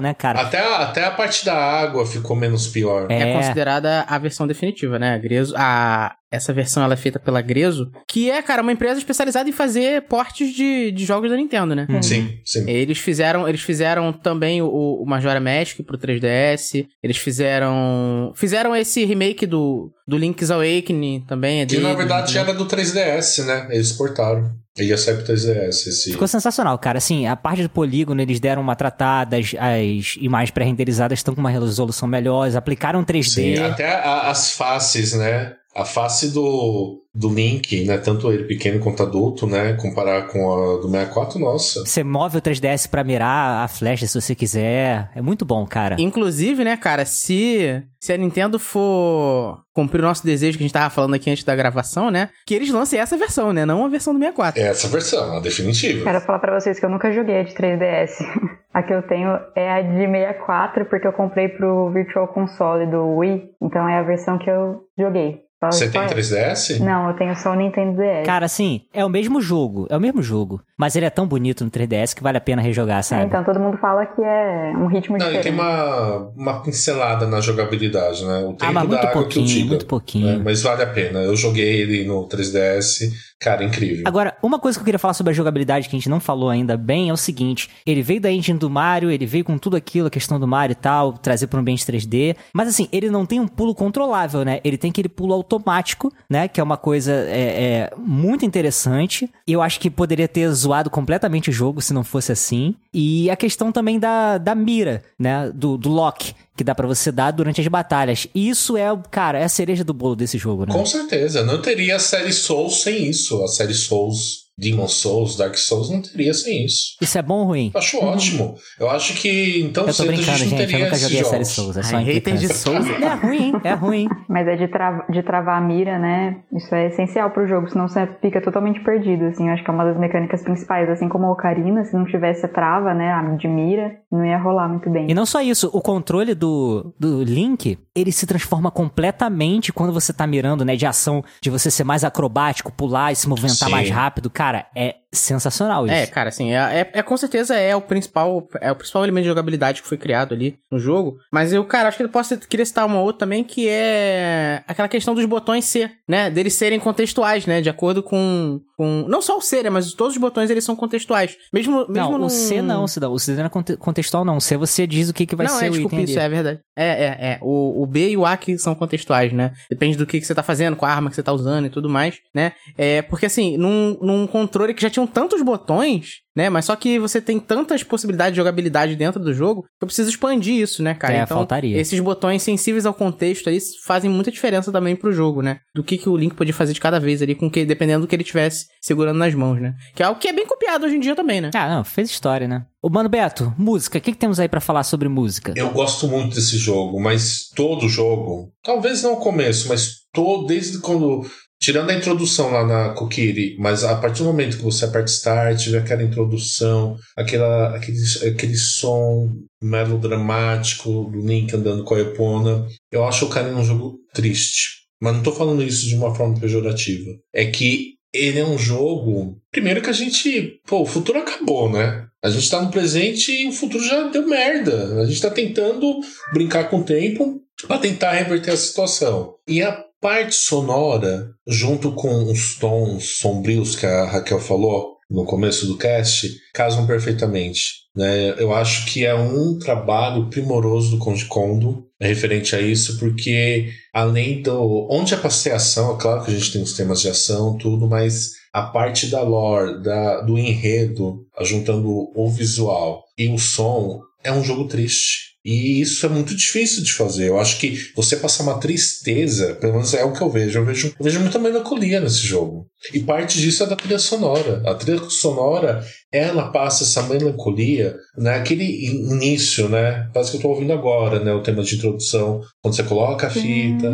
né, cara? Até, a- até a parte da água ficou menos pior. É. É considerada a versão definitiva, né? A Grezo, a, essa versão ela é feita pela Grezo, que é, cara, uma empresa especializada em fazer portes de, de jogos da Nintendo, né? Sim, sim. Eles fizeram, eles fizeram também o, o Majora Mask pro 3DS. Eles fizeram, fizeram esse remake do, do Link's Awakening também. É Que na verdade né? era do 3DS, né? Eles portaram. Sair pro 3DS esse. Ficou sensacional, cara. Assim, a parte do polígono, eles deram uma tratada, as, as imagens pré-renderizadas estão com uma resolução melhor, eles aplicaram 3D. Sim, até a- as faces, né? A face do, do Link, né? Tanto ele pequeno quanto adulto, né? Comparar com a do 64, nossa. Você move o 3DS pra mirar a flecha se você quiser. É muito bom, cara. Inclusive, né, cara, se, se a Nintendo for cumprir o nosso desejo que a gente tava falando aqui antes da gravação, né? Que eles lancem essa versão, né? Não a versão do 64. É essa versão, a definitiva. Quero falar pra vocês que eu nunca joguei a de 3DS. A que eu tenho é a de 64, porque eu comprei pro Virtual Console do Wii. Então é a versão que eu joguei. Só- Você tem essa. 3DS? Não, eu tenho só o Nintendo DS. Cara, assim, é o mesmo jogo, é o mesmo jogo. Mas ele é tão bonito no 3DS que vale a pena rejogar, É, sabe? então todo mundo fala que é um ritmo Não, ele diferente. tem uma, uma pincelada na jogabilidade, né? O tempo ah, mas da muito água que eu pouquinho, diga. muito pouquinho. né? Mas vale a pena. Eu joguei ele no 3DS, cara, incrível. Agora, uma coisa que eu queria falar sobre a jogabilidade que a gente não falou ainda bem é o seguinte: ele veio da engine do Mario, ele veio com tudo aquilo, a questão do Mario e tal, trazer para um ambiente 3D. Mas assim, ele não tem um pulo controlável, né? Ele tem aquele pulo automático, né? Que é uma coisa é, é, muito interessante. Eu acho que poderia ter zoado completamente o jogo se não fosse assim. E a questão também da, da mira, né? Do, do lock que dá pra você dar durante as batalhas. Isso é, cara, é a cereja do bolo desse jogo, né? Com certeza. Não teria a série Souls sem isso. A série Souls Demon Souls, Dark Souls, não teria sem isso. Isso é bom ou ruim? Acho ótimo. Eu acho que então Eu tô cedo a brincando, gente não gente. Eu teria nunca esses joguei a série. Souls. É só Ai, hater de. Souls. É ruim, é ruim. Mas é de, tra de travar a mira, né? Isso é essencial pro jogo, senão você fica totalmente perdido, assim. Eu acho que é uma das mecânicas principais. Assim como a Ocarina, se não tivesse a trava, né, a de mira, não ia rolar muito bem. E não só isso, o controle do, do Link, ele se transforma completamente quando você tá mirando, né, de ação, de você ser mais acrobático, pular e se movimentar Sim. mais rápido. Cara, é sensacional isso. É, cara, assim, é, é, é- com certeza é o principal é o principal elemento de jogabilidade que foi criado ali no jogo. Mas eu, cara, acho que eu posso queria citar uma outra também que é aquela questão dos botões ser, né? Deles serem contextuais, né? De acordo com, com não só o ser, né, mas todos os botões eles são contextuais. Mesmo mesmo não, num... o C não, Cidão. O C não é conte- contextual, não. O C você diz o que, que vai não, ser é, o desculpa, item isso ali. é verdade. É, é, é. O, o B e o A que são contextuais, né? Depende do que, que você tá fazendo, com a arma que você tá usando e tudo mais, né? É, porque assim, num, num controle que já tinham tantos botões, né? Mas só que você tem tantas possibilidades de jogabilidade dentro do jogo, que eu preciso expandir isso, né, cara? É, então, faltaria. esses botões sensíveis ao contexto aí fazem muita diferença também pro jogo, né? Do que, que o Link podia fazer de cada vez ali, com que, dependendo do que ele tivesse segurando nas mãos, né? Que é algo que é bem copiado hoje em dia também, né? Ah, não, fez história, né? Ô, Mano Beto, música. O que, que temos aí pra falar sobre música? Eu gosto muito desse jogo, mas todo jogo, talvez não o começo, mas todo, desde quando. Tirando a introdução lá na Kokiri, mas a partir do momento que você aperta Start, vê aquela introdução, aquela, aquele, aquele som melodramático do Link andando com a Epona, eu acho o Ocarina um jogo triste. Mas não tô falando isso de uma forma pejorativa. É que ele é um jogo. Primeiro que a gente. Pô, o futuro acabou, né? A gente tá no presente e o futuro já deu merda. A gente tá tentando brincar com o tempo pra tentar reverter a situação. E a parte sonora, junto com os tons sombrios que a Raquel falou no começo do cast, casam perfeitamente. Né? Eu acho que é um trabalho primoroso do Conde Kondo referente a isso, porque além do. Onde é pra ser ação, é claro que a gente tem os temas de ação, tudo, mas a parte da lore, da, do enredo, juntando o visual e o som, é um jogo triste. E isso é muito difícil de fazer. Eu acho que você passar uma tristeza, pelo menos é o que eu vejo. Eu vejo, eu vejo muita melancolia nesse jogo. E parte disso é da trilha sonora. A trilha sonora, ela passa essa melancolia naquele início, né? Parece que eu tô ouvindo agora, né? O tema de introdução. Quando você coloca a fita.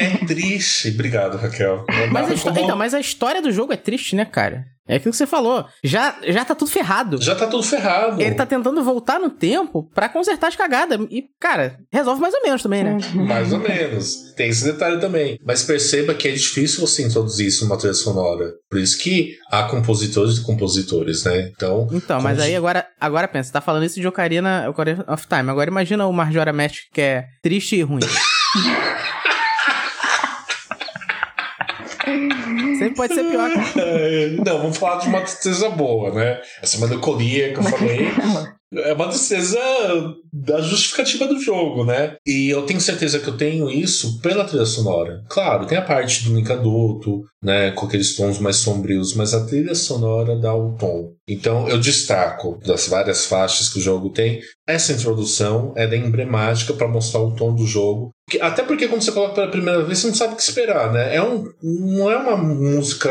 É triste. Obrigado, Raquel. Mas a, Como- histó- então, mas a história do jogo é triste, né, cara? É aquilo que você falou. Já, já tá tudo ferrado. Já tá tudo ferrado. Ele tá tentando voltar no tempo pra consertar as cagadas. E, cara, resolve mais ou menos também, né? Mais ou menos. Tem esse detalhe também. Mas perceba que é difícil você introduzir isso numa trilha sonora. Por isso que há compositores e compositores, né? Então. Então, mas aí agora, agora pensa, você tá falando isso de Ocarina, Ocarina of Time. Agora imagina o Majora Mask que é triste e ruim. Sempre pode ser pior. cara. É, Não, vamos falar de uma tristeza boa, né? Essa melancolia que eu falei. É uma tristeza da justificativa do jogo, né? E eu tenho certeza que eu tenho isso pela trilha sonora. Claro, tem a parte do Link adulto, né? Com aqueles tons mais sombrios, mas a trilha sonora dá o tom. Então eu destaco das várias faixas que o jogo tem, essa introdução é emblemática para mostrar o tom do jogo. Até porque quando você coloca pela primeira vez, você não sabe o que esperar, né? É um, não é uma música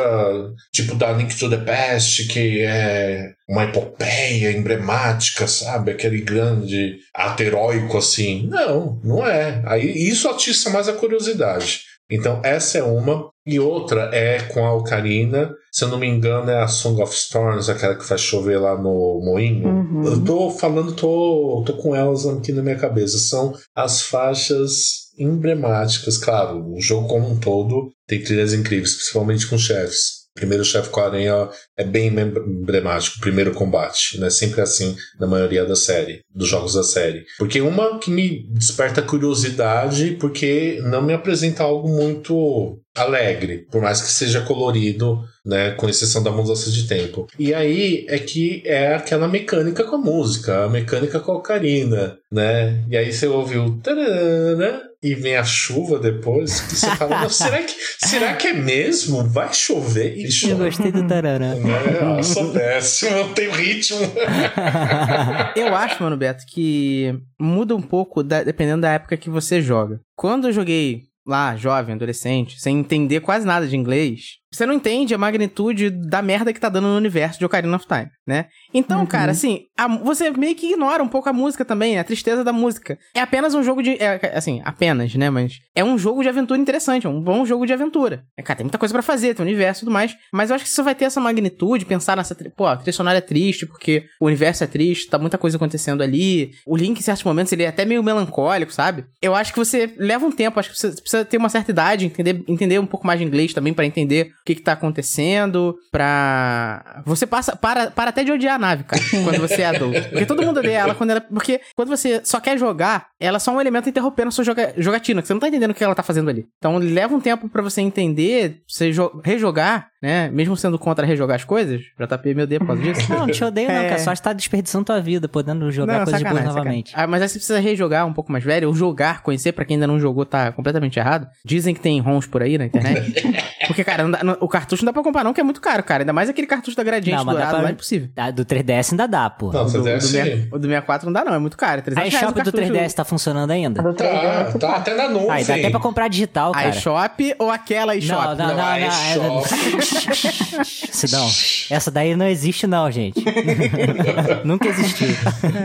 tipo da Link to the Past, que é uma epopeia emblemática, sabe? Aquele grande ato heróico assim. Não, não é. Aí isso atiça mais a curiosidade. Então, essa é uma. E outra é com a Ocarina. Se eu não me engano, é a Song of Storms, aquela que faz chover lá no Moinho. Uhum. Eu tô falando, tô, tô com elas aqui na minha cabeça. São as faixas emblemáticas. Claro, o jogo como um todo tem trilhas incríveis, principalmente com chefes. Primeiro chefe com a aranha é bem emblemático, primeiro combate. Não é sempre assim na maioria da série, dos jogos da série. Porque uma que me desperta curiosidade, porque não me apresenta algo muito alegre, por mais que seja colorido, né, com exceção da mudança de tempo. E aí é que é aquela mecânica com a música, a mecânica com a ocarina, né? E aí você ouve o tararara, e vem a chuva depois, que você fala, "Não, será que, será que é mesmo? Vai chover e Eu chove. gostei do tarará. É, eu sou péssimo, eu tenho ritmo. Eu acho, mano, Beto, que muda um pouco da- dependendo da época que você joga. Quando eu joguei lá, jovem, adolescente, sem entender quase nada de inglês, você não entende a magnitude da merda que tá dando no universo de Ocarina of Time, né? Então, cara, assim, a- você meio que ignora um pouco a música também, a tristeza da música. É apenas um jogo de. é, assim, apenas, né? Mas é um jogo de aventura interessante, é um bom jogo de aventura. É, cara, tem muita coisa pra fazer, tem universo e tudo mais. Mas eu acho que você vai ter essa magnitude, pensar nessa. Pô, a trilha sonora é triste, porque o universo é triste, tá muita coisa acontecendo ali. O Link, em certos momentos, ele é até meio melancólico, sabe? Eu acho que você leva um tempo, acho que você precisa ter uma certa idade, entender, entender um pouco mais de inglês também pra entender que que tá acontecendo, pra... Você passa, para, para até de odiar a nave, cara, quando você é adulto. Porque todo mundo odeia ela quando ela... Porque quando você só quer jogar, ela é só um elemento interrompendo a sua joga, jogatina, que você não tá entendendo o que ela tá fazendo ali. Então leva um tempo pra você entender, você jo- rejogar, né? Mesmo sendo contra rejogar as coisas, JP me odeia por causa disso. Não, não te odeio não, É. cara. Só está desperdiçando tua vida, podendo jogar Não, coisas boas novamente. Ah, mas aí você precisa rejogar um pouco mais velho, ou jogar, conhecer, pra quem ainda não jogou, tá completamente errado. Dizem que tem ROMs por aí na internet. Porque, cara, não dá- não- o cartucho não dá pra comprar não, que é muito caro, cara. Ainda mais aquele cartucho da Gradiente Não, dourado pra- lá, é impossível. Ah, do 3DS ainda dá, pô. Não, do, deve do, ser. meia- o do 64 não dá não, é muito caro. É 300 A eShop do cartucho. 3DS tá funcionando A ainda? do 3 Tá, é tá até na nuvem. Aí, dá até pra comprar digital, A cara. eShop ou aquela eShop? Não, não, não, Não, a não. é- Sidão, essa daí não existe não, gente. Nunca existiu.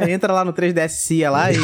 É, entra lá no 3DS CIA lá e.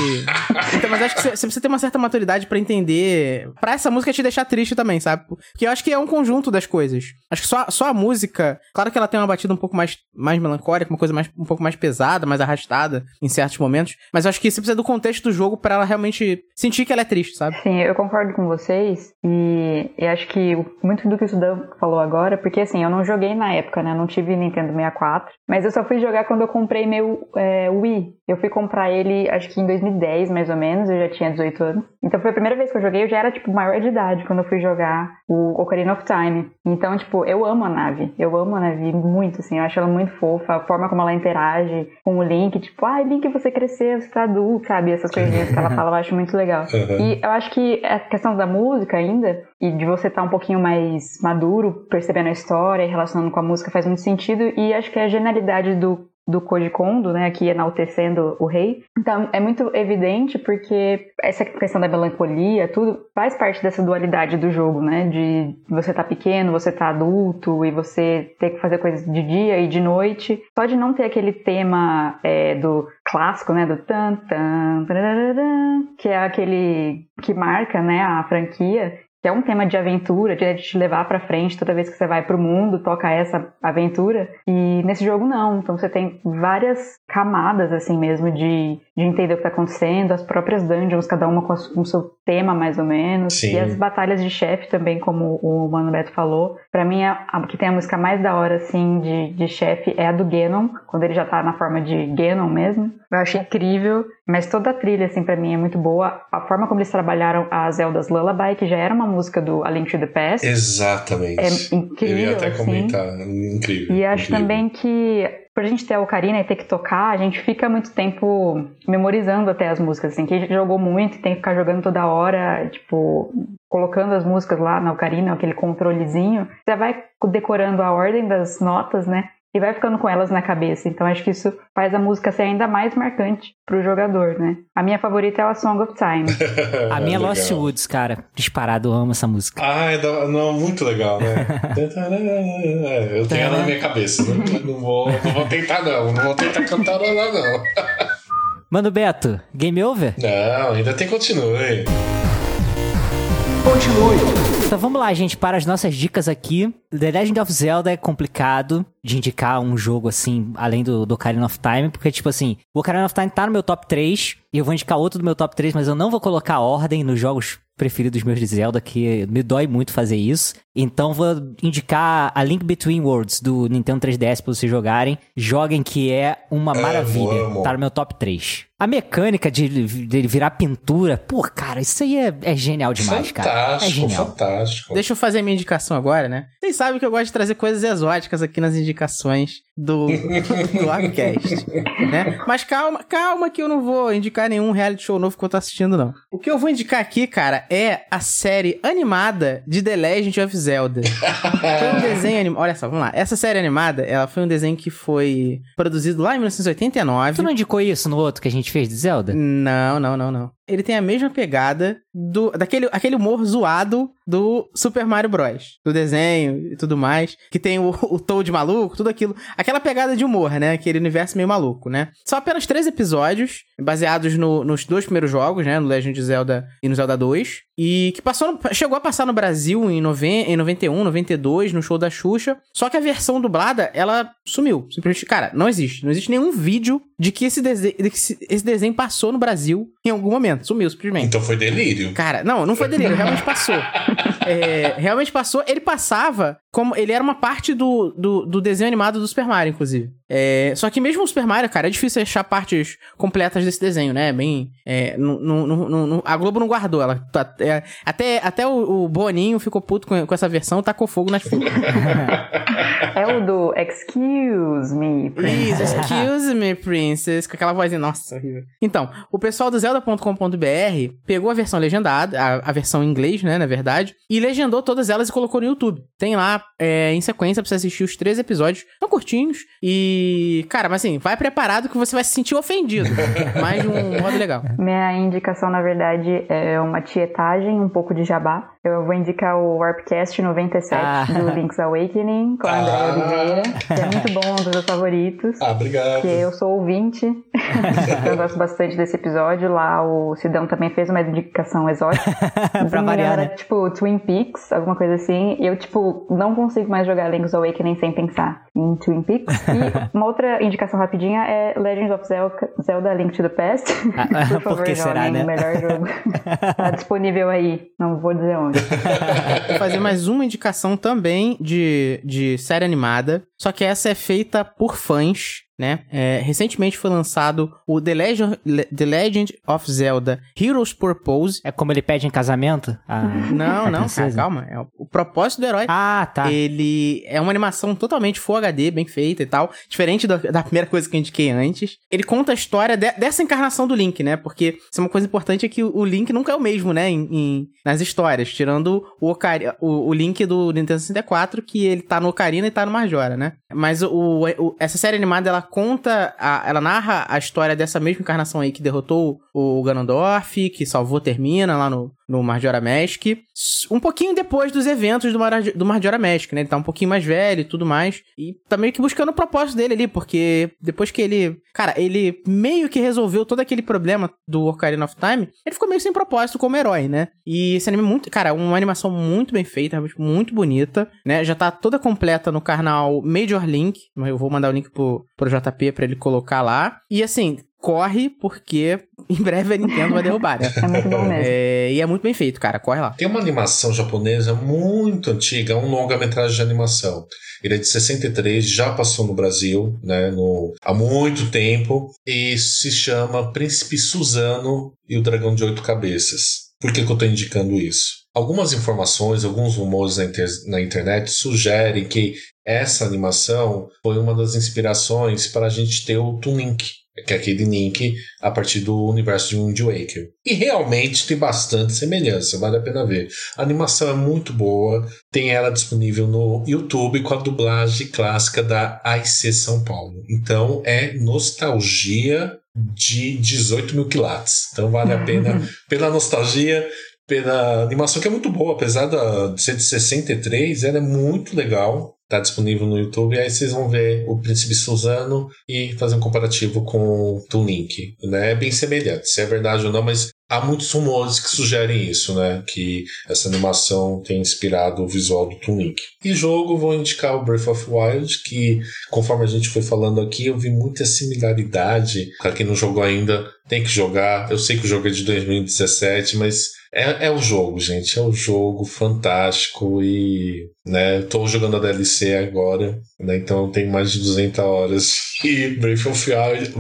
Então, mas acho que você você precisa ter uma certa maturidade pra entender. Pra essa música te deixar triste também, sabe? Porque eu acho que é um conjunto das coisas. Acho que só, só a música. Claro que ela tem uma batida um pouco mais, mais melancólica, uma coisa mais, um pouco mais pesada, mais arrastada em certos momentos. Mas acho que você precisa do contexto do jogo pra ela realmente sentir que ela é triste, sabe? Sim, eu concordo com vocês e, e acho que muito do que o Sudão falou agora, porque assim, eu não joguei na época, né? Eu não tive Nintendo 64, mas eu só fui jogar quando eu comprei meu é, Wii. Eu fui comprar ele, acho que em 2010, mais ou menos, eu já tinha 18 anos. Então foi a primeira vez que eu joguei, eu já era, tipo, maior de idade quando eu fui jogar o Ocarina of Time. Então, tipo, eu amo a nave. Eu amo a nave muito, assim, eu acho ela muito fofa, a forma como ela interage com o Link, tipo, ai, Link, você cresceu, você tá adulto, sabe? Essas coisinhas que ela fala, eu acho muito legal. Uhum. E eu acho que a questão da música ainda, e de você estar um pouquinho mais maduro, percebendo a história e relacionando com a música faz muito sentido, e acho que a genialidade do, do Kondo, né, aqui enaltecendo o rei, então é muito evidente porque essa questão da melancolia, tudo, faz parte dessa dualidade do jogo, né, de você tá pequeno, você tá adulto, e você ter que fazer coisas de dia e de noite, só de não ter aquele tema é, do clássico, né, do tan tan que é aquele que marca, né, a franquia, que é um tema de aventura, de te levar pra frente toda vez que você vai pro mundo, toca essa aventura. E nesse jogo não, então você tem várias camadas assim mesmo de, de entender o que tá acontecendo, as próprias dungeons, cada uma com, a com o seu tema mais ou menos, Sim. e as batalhas de chefe também, como o Mano Beto falou. Pra mim a, a que tem a música mais da hora assim de, de chefe é a do Ganon, quando ele já tá na forma de Ganon mesmo. Eu achei incrível, mas toda a trilha assim para mim é muito boa. A forma como eles trabalharam a Zelda's Lullaby, que já era uma música do A Link to the Past, Exatamente. é incrível, Eu ia até assim. comentar. Incrível. E acho incrível. também que, por a gente ter a ocarina e ter que tocar, a gente fica muito tempo memorizando até as músicas, assim. Quem jogou muito e tem que ficar jogando toda hora, tipo, colocando as músicas lá na ocarina, aquele controlezinho, você vai decorando a ordem das notas, né? E vai ficando com elas na cabeça. Então acho que isso faz a música ser ainda mais marcante pro jogador, né? A minha favorita é a Song of Time. A minha é. Lost Woods, cara. Disparado, eu amo essa música. Ah, é da- não, muito legal, né? É, eu tenho ela na minha cabeça. Não, não vou, não vou tentar, não. Não vou tentar cantar ela, não. Mano Beto, game over? Não, ainda tem continue. Continue. Então vamos lá, gente, para as nossas dicas aqui. The Legend of Zelda é complicado de indicar um jogo assim, além do, do Ocarina of Time, porque, tipo assim, o Ocarina of Time tá no meu top 3, e eu vou indicar outro do meu top 3, mas eu não vou colocar ordem nos jogos preferidos meus de Zelda, que me dói muito fazer isso. Então vou indicar a Link Between Worlds do Nintendo 3DS pra vocês jogarem. Joguem que é uma Amo, maravilha. amo. Tá no meu top 3. A mecânica de, de virar pintura, pô, cara, isso aí é, é genial demais, cara. É fantástico, genial. fantástico. Deixa eu fazer minha indicação agora, né? Vocês sabem que eu gosto de trazer coisas exóticas aqui nas indicações do, do Arcast, né? Mas calma, calma que eu não vou indicar nenhum reality show novo que eu tô assistindo, não. O que eu vou indicar aqui, cara, é a série animada de The Legend of Zelda. Foi um desenho animado. Olha só, vamos lá. Essa série animada, ela foi um desenho que foi produzido lá em 1989. Tu não indicou isso no outro que a gente fez de Zelda? Não, não, não, não. Ele tem a mesma pegada do daquele aquele humor zoado do Super Mario Bros. Do desenho e tudo mais. Que tem o, o Toad maluco, tudo aquilo. Aquela pegada de humor, né? Aquele universo meio maluco, né? São apenas três episódios, baseados no- nos dois primeiros jogos, né? No Legend of Zelda e no Zelda 2. E que passou no- chegou a passar no Brasil em, noven, em 91, 92, no show da Xuxa. Só que a versão dublada, ela sumiu. Simplesmente, cara, não existe. Não existe nenhum vídeo de que esse, dese- de que esse desenho passou no Brasil em algum momento. Sumiu, simplesmente. Então foi delírio. Cara, não, não foi delírio, realmente passou. É, realmente passou. Ele passava como. Ele era uma parte do, do, do desenho animado do Super Mario, inclusive. É, só que mesmo o Super Mario, cara, é difícil achar partes completas desse desenho, né? Bem. É, a Globo não guardou. Ela, tá- é, até até o, o Boninho ficou puto com, com essa versão, tacou fogo nas fitas. É o do Excuse Me, Princess. excuse me, princess. Com aquela vozinha, nossa, horrível. Então, o pessoal do Zelda.com.br pegou a versão legendada, a, a versão em inglês, né, na verdade, e legendou todas elas e colocou no YouTube. Tem lá, é, em sequência, pra você assistir os três episódios. São curtinhos. E, cara, mas assim, vai preparado que você vai se sentir ofendido. mas de um modo legal. Minha indicação, na verdade, é uma tietagem, um pouco de jabá. Eu vou indicar o Warpcast 97 Ah. do Link's Awakening, com a Andrea Ah. Oliveira, que é muito bom, um dos meus favoritos. Ah, obrigado. Que eu sou ouvinte, eu gosto bastante desse episódio. Lá o Sidão também fez uma indicação exótica. Pra variar, engano, né? era, tipo Twin Peaks, alguma coisa assim. E eu, tipo, não consigo mais jogar Link's Awakening sem pensar em Twin Peaks. E uma outra indicação rapidinha é Legend of Zelda, Zelda Link to the Past. Ah, Por favor, que será, joguem, né? o melhor jogo. tá disponível aí, não vou dizer onde. Vou fazer mais uma indicação também de, de série animada. Só que essa é feita por fãs, né? É, recentemente foi lançado o The Legend, The Legend of Zelda Heroes Purpose. É como ele pede em casamento? Ah, Não, a não, cara, calma. É o, propósito do herói. Ah, tá. Ele é uma animação totalmente Full HD, bem feita e tal. Diferente da, da primeira coisa que eu indiquei antes. Ele conta a história de- dessa encarnação do Link, né? Porque é uma coisa importante é que o, Link nunca é o mesmo, né? Em, em- nas histórias. Tirando o, Ocari- o, o Link do Nintendo 64, que ele tá no Ocarina e tá no Majora, né? Mas o, o- essa série animada, ela conta, a- ela narra a história dessa mesma encarnação aí que derrotou o Ganondorf, que salvou Termina lá no, no Majora Mask. Um pouquinho depois dos eventos do, Mara- do Majora Mask, né? Ele tá um pouquinho mais velho e tudo mais. E tá meio que buscando o propósito dele ali, porque depois que ele. Cara, ele meio que resolveu todo aquele problema do Ocarina of Time, ele ficou meio sem propósito como herói, né? E esse anime é muito. Cara, uma animação muito bem feita, muito bonita, né? Já tá toda completa no canal Major Link. Eu vou mandar o link pro, pro JP pra ele colocar lá. E assim. Corre, porque em breve a Nintendo vai derrubar, né? É muito bom mesmo. É, e é muito bem feito, cara. Corre lá. Tem uma animação japonesa muito antiga, um longa-metragem de animação. Ele é de 63, já passou no Brasil, né, no, há muito tempo, e se chama Príncipe Suzano e o Dragão de Oito Cabeças. Por que, que eu estou indicando isso? Algumas informações, alguns rumores na, inter- na internet sugerem que essa animação foi uma das inspirações para a gente ter o Toon Link, que é aquele Link a partir do universo de Wind Waker. E realmente tem bastante semelhança, vale a pena ver. A animação é muito boa, tem ela disponível no YouTube com a dublagem clássica da AIC São Paulo. Então é nostalgia de 18 mil quilates. Então vale a pena pela nostalgia, pela animação que é muito boa, apesar da- de ser de 63, ela é muito legal. Tá disponível no YouTube, aí vocês vão ver o Príncipe Suzano e fazer um comparativo com o Link. Né? É bem semelhante, se é verdade ou não, mas há muitos rumores que sugerem isso, né? Que essa animação tem inspirado o visual do Toon Link. E jogo, vou indicar o Breath of Wild, que conforme a gente foi falando aqui, eu vi muita similaridade. Pra quem não jogou ainda, tem que jogar. Eu sei que o jogo é de 2017, mas é, é o jogo, gente. É o jogo fantástico e, né, tô jogando a DLC agora, né, então eu tenho mais de 200 horas e Breath of Wild,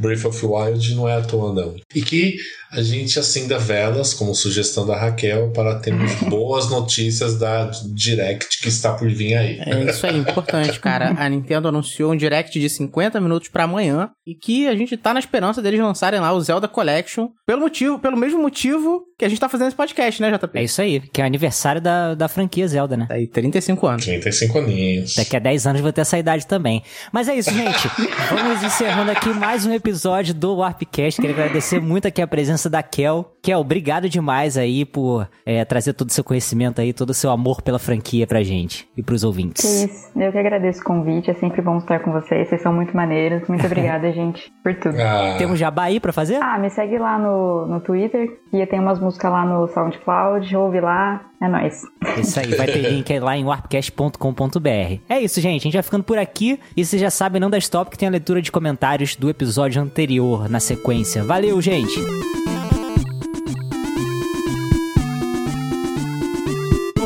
Breath of Wild não é à toa não. E que a gente acenda velas, como sugestão da Raquel, para termos boas notícias da Direct que está por vir aí. É isso aí, importante, cara. A Nintendo anunciou um direct de 50 minutos pra amanhã e que a gente tá na esperança deles lançarem lá o Zelda Collection pelo motivo, pelo mesmo motivo que a gente tá fazendo esse podcast, né, JP? É isso aí, que é o aniversário da, da franquia Zelda, né? Tá aí, 35 anos. 35 aninhos. Daqui a 10 anos anos vou ter essa idade também. Mas é isso, gente. Vamos encerrando aqui mais um episódio do Warpcast. Queria agradecer muito aqui a presença da Kel. Kel, obrigado demais aí por é, trazer todo o seu conhecimento aí, todo o seu amor pela franquia pra gente e pros ouvintes. Que isso. Eu que agradeço o convite. É sempre bom estar com vocês. Vocês são muito maneiros. Muito obrigada, gente, por tudo. Ah, Temos jabá aí pra fazer? Ah, me segue lá no, no Twitter. E tem umas músicas lá no SoundCloud. Ouve lá. É nóis. Isso aí, vai ter link lá em warpcast.com.br. É isso, gente. A gente vai ficando por aqui. E vocês já sabem, não da stop que tem a leitura de comentários do episódio anterior na sequência. Valeu, gente!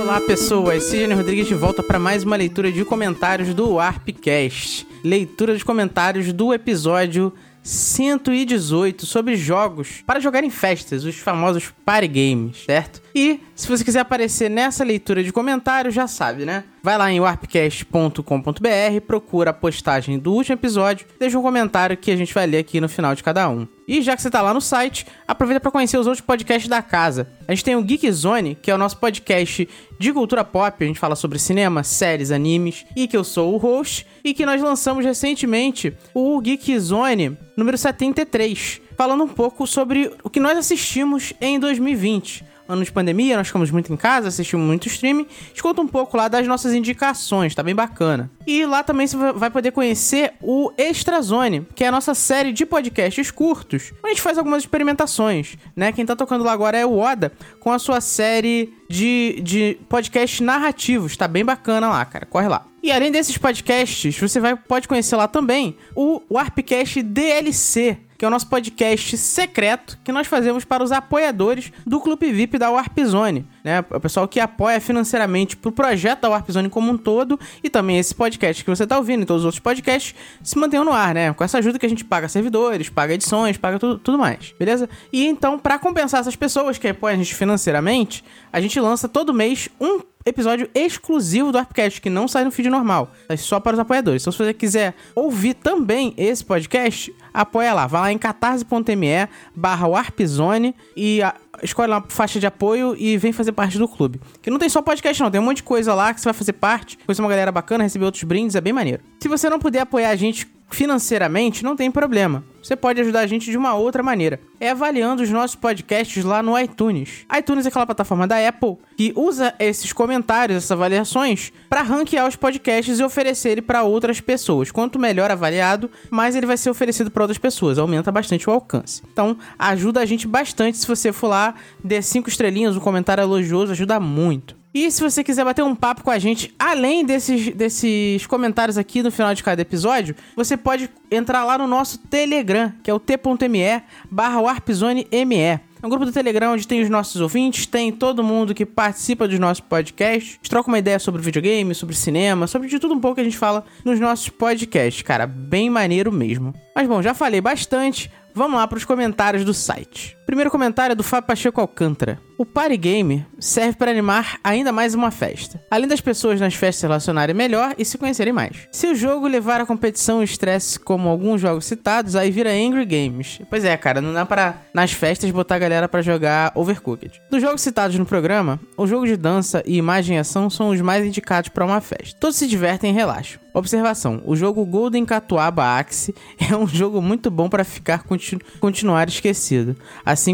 Olá, pessoas. Sidney Rodrigues de volta para mais uma leitura de comentários do Warpcast. Leitura de comentários do episódio 118 sobre jogos para jogar em festas, os famosos party games, certo? E se você quiser aparecer nessa leitura de comentários, já sabe, né? Vai lá em warpcast.com.br, procura a postagem do último episódio, deixa um comentário que a gente vai ler aqui no final de cada um. E já que você tá lá no site, aproveita para conhecer os outros podcasts da casa. A gente tem o Geek Zone, que é o nosso podcast de cultura pop, a gente fala sobre cinema, séries, animes, e que eu sou o host, e que nós lançamos recentemente o Geek Zone número 73, falando um pouco sobre o que nós assistimos em 2020 ano de pandemia, nós ficamos muito em casa, assistimos muito streaming. A gente conta um pouco lá das nossas indicações, tá bem bacana. E lá também você vai poder conhecer o Extra Zone, que é a nossa série de podcasts curtos, onde a gente faz algumas experimentações, né? Quem tá tocando lá agora é o Oda, com a sua série de, de podcasts narrativos, tá bem bacana lá, cara, corre lá. E além desses podcasts, você vai, pode conhecer lá também o Warpcast DLC, que é o nosso podcast secreto que nós fazemos para os apoiadores do Clube VIP da Warp Zone, né? O pessoal que apoia financeiramente pro projeto da Warp Zone como um todo e também esse podcast que você tá ouvindo e todos os outros podcasts se mantenham no ar, né? Com essa ajuda que a gente paga servidores, paga edições, paga tudo, tudo mais, beleza? E então, para compensar essas pessoas que apoiam a gente financeiramente, a gente lança todo mês um episódio exclusivo do Arpcast, que não sai no feed normal, é só para os apoiadores. Então, se você quiser ouvir também esse podcast, apoia lá. Vai lá em catarse.me barra Warpzone e a, escolhe lá uma faixa de apoio e vem fazer parte do clube. Que não tem só podcast não, tem um monte de coisa lá que você vai fazer parte, conhecer uma galera bacana, receber outros brindes, é bem maneiro. Se você não puder apoiar a gente financeiramente, não tem problema. Você pode ajudar a gente de uma outra maneira. É avaliando os nossos podcasts lá no iTunes. iTunes é aquela plataforma da Apple que usa esses comentários, essas avaliações, para ranquear os podcasts e oferecer ele para outras pessoas. Quanto melhor avaliado, mais ele vai ser oferecido para outras pessoas. Aumenta bastante o alcance. Então, ajuda a gente bastante se você for lá, dê cinco estrelinhas, um comentário elogioso, ajuda muito. E se você quiser bater um papo com a gente, além desses, desses comentários aqui no final de cada episódio, você pode entrar lá no nosso Telegram, que é o t.me barra warpzoneme. É um grupo do Telegram onde tem os nossos ouvintes, tem todo mundo que participa dos nossos podcasts. Troca uma ideia sobre videogame, sobre cinema, sobre de tudo um pouco que a gente fala nos nossos podcasts, cara. Bem maneiro mesmo. Mas bom, já falei bastante. Vamos lá para os comentários do site. Primeiro comentário é do Fábio Pacheco Alcântara. O Party Game serve para animar ainda mais uma festa. Além das pessoas nas festas se relacionarem melhor e se conhecerem mais. Se o jogo levar a competição e estresse como alguns jogos citados, aí vira Angry Games. Pois é, cara, não dá para nas festas botar a galera para jogar Overcooked. Dos jogos citados no programa, o jogo de dança e imagem e ação são os mais indicados para uma festa. Todos se divertem e relaxam. Observação: o jogo Golden Catuaba Axe é um jogo muito bom para ficar continu continuar esquecido,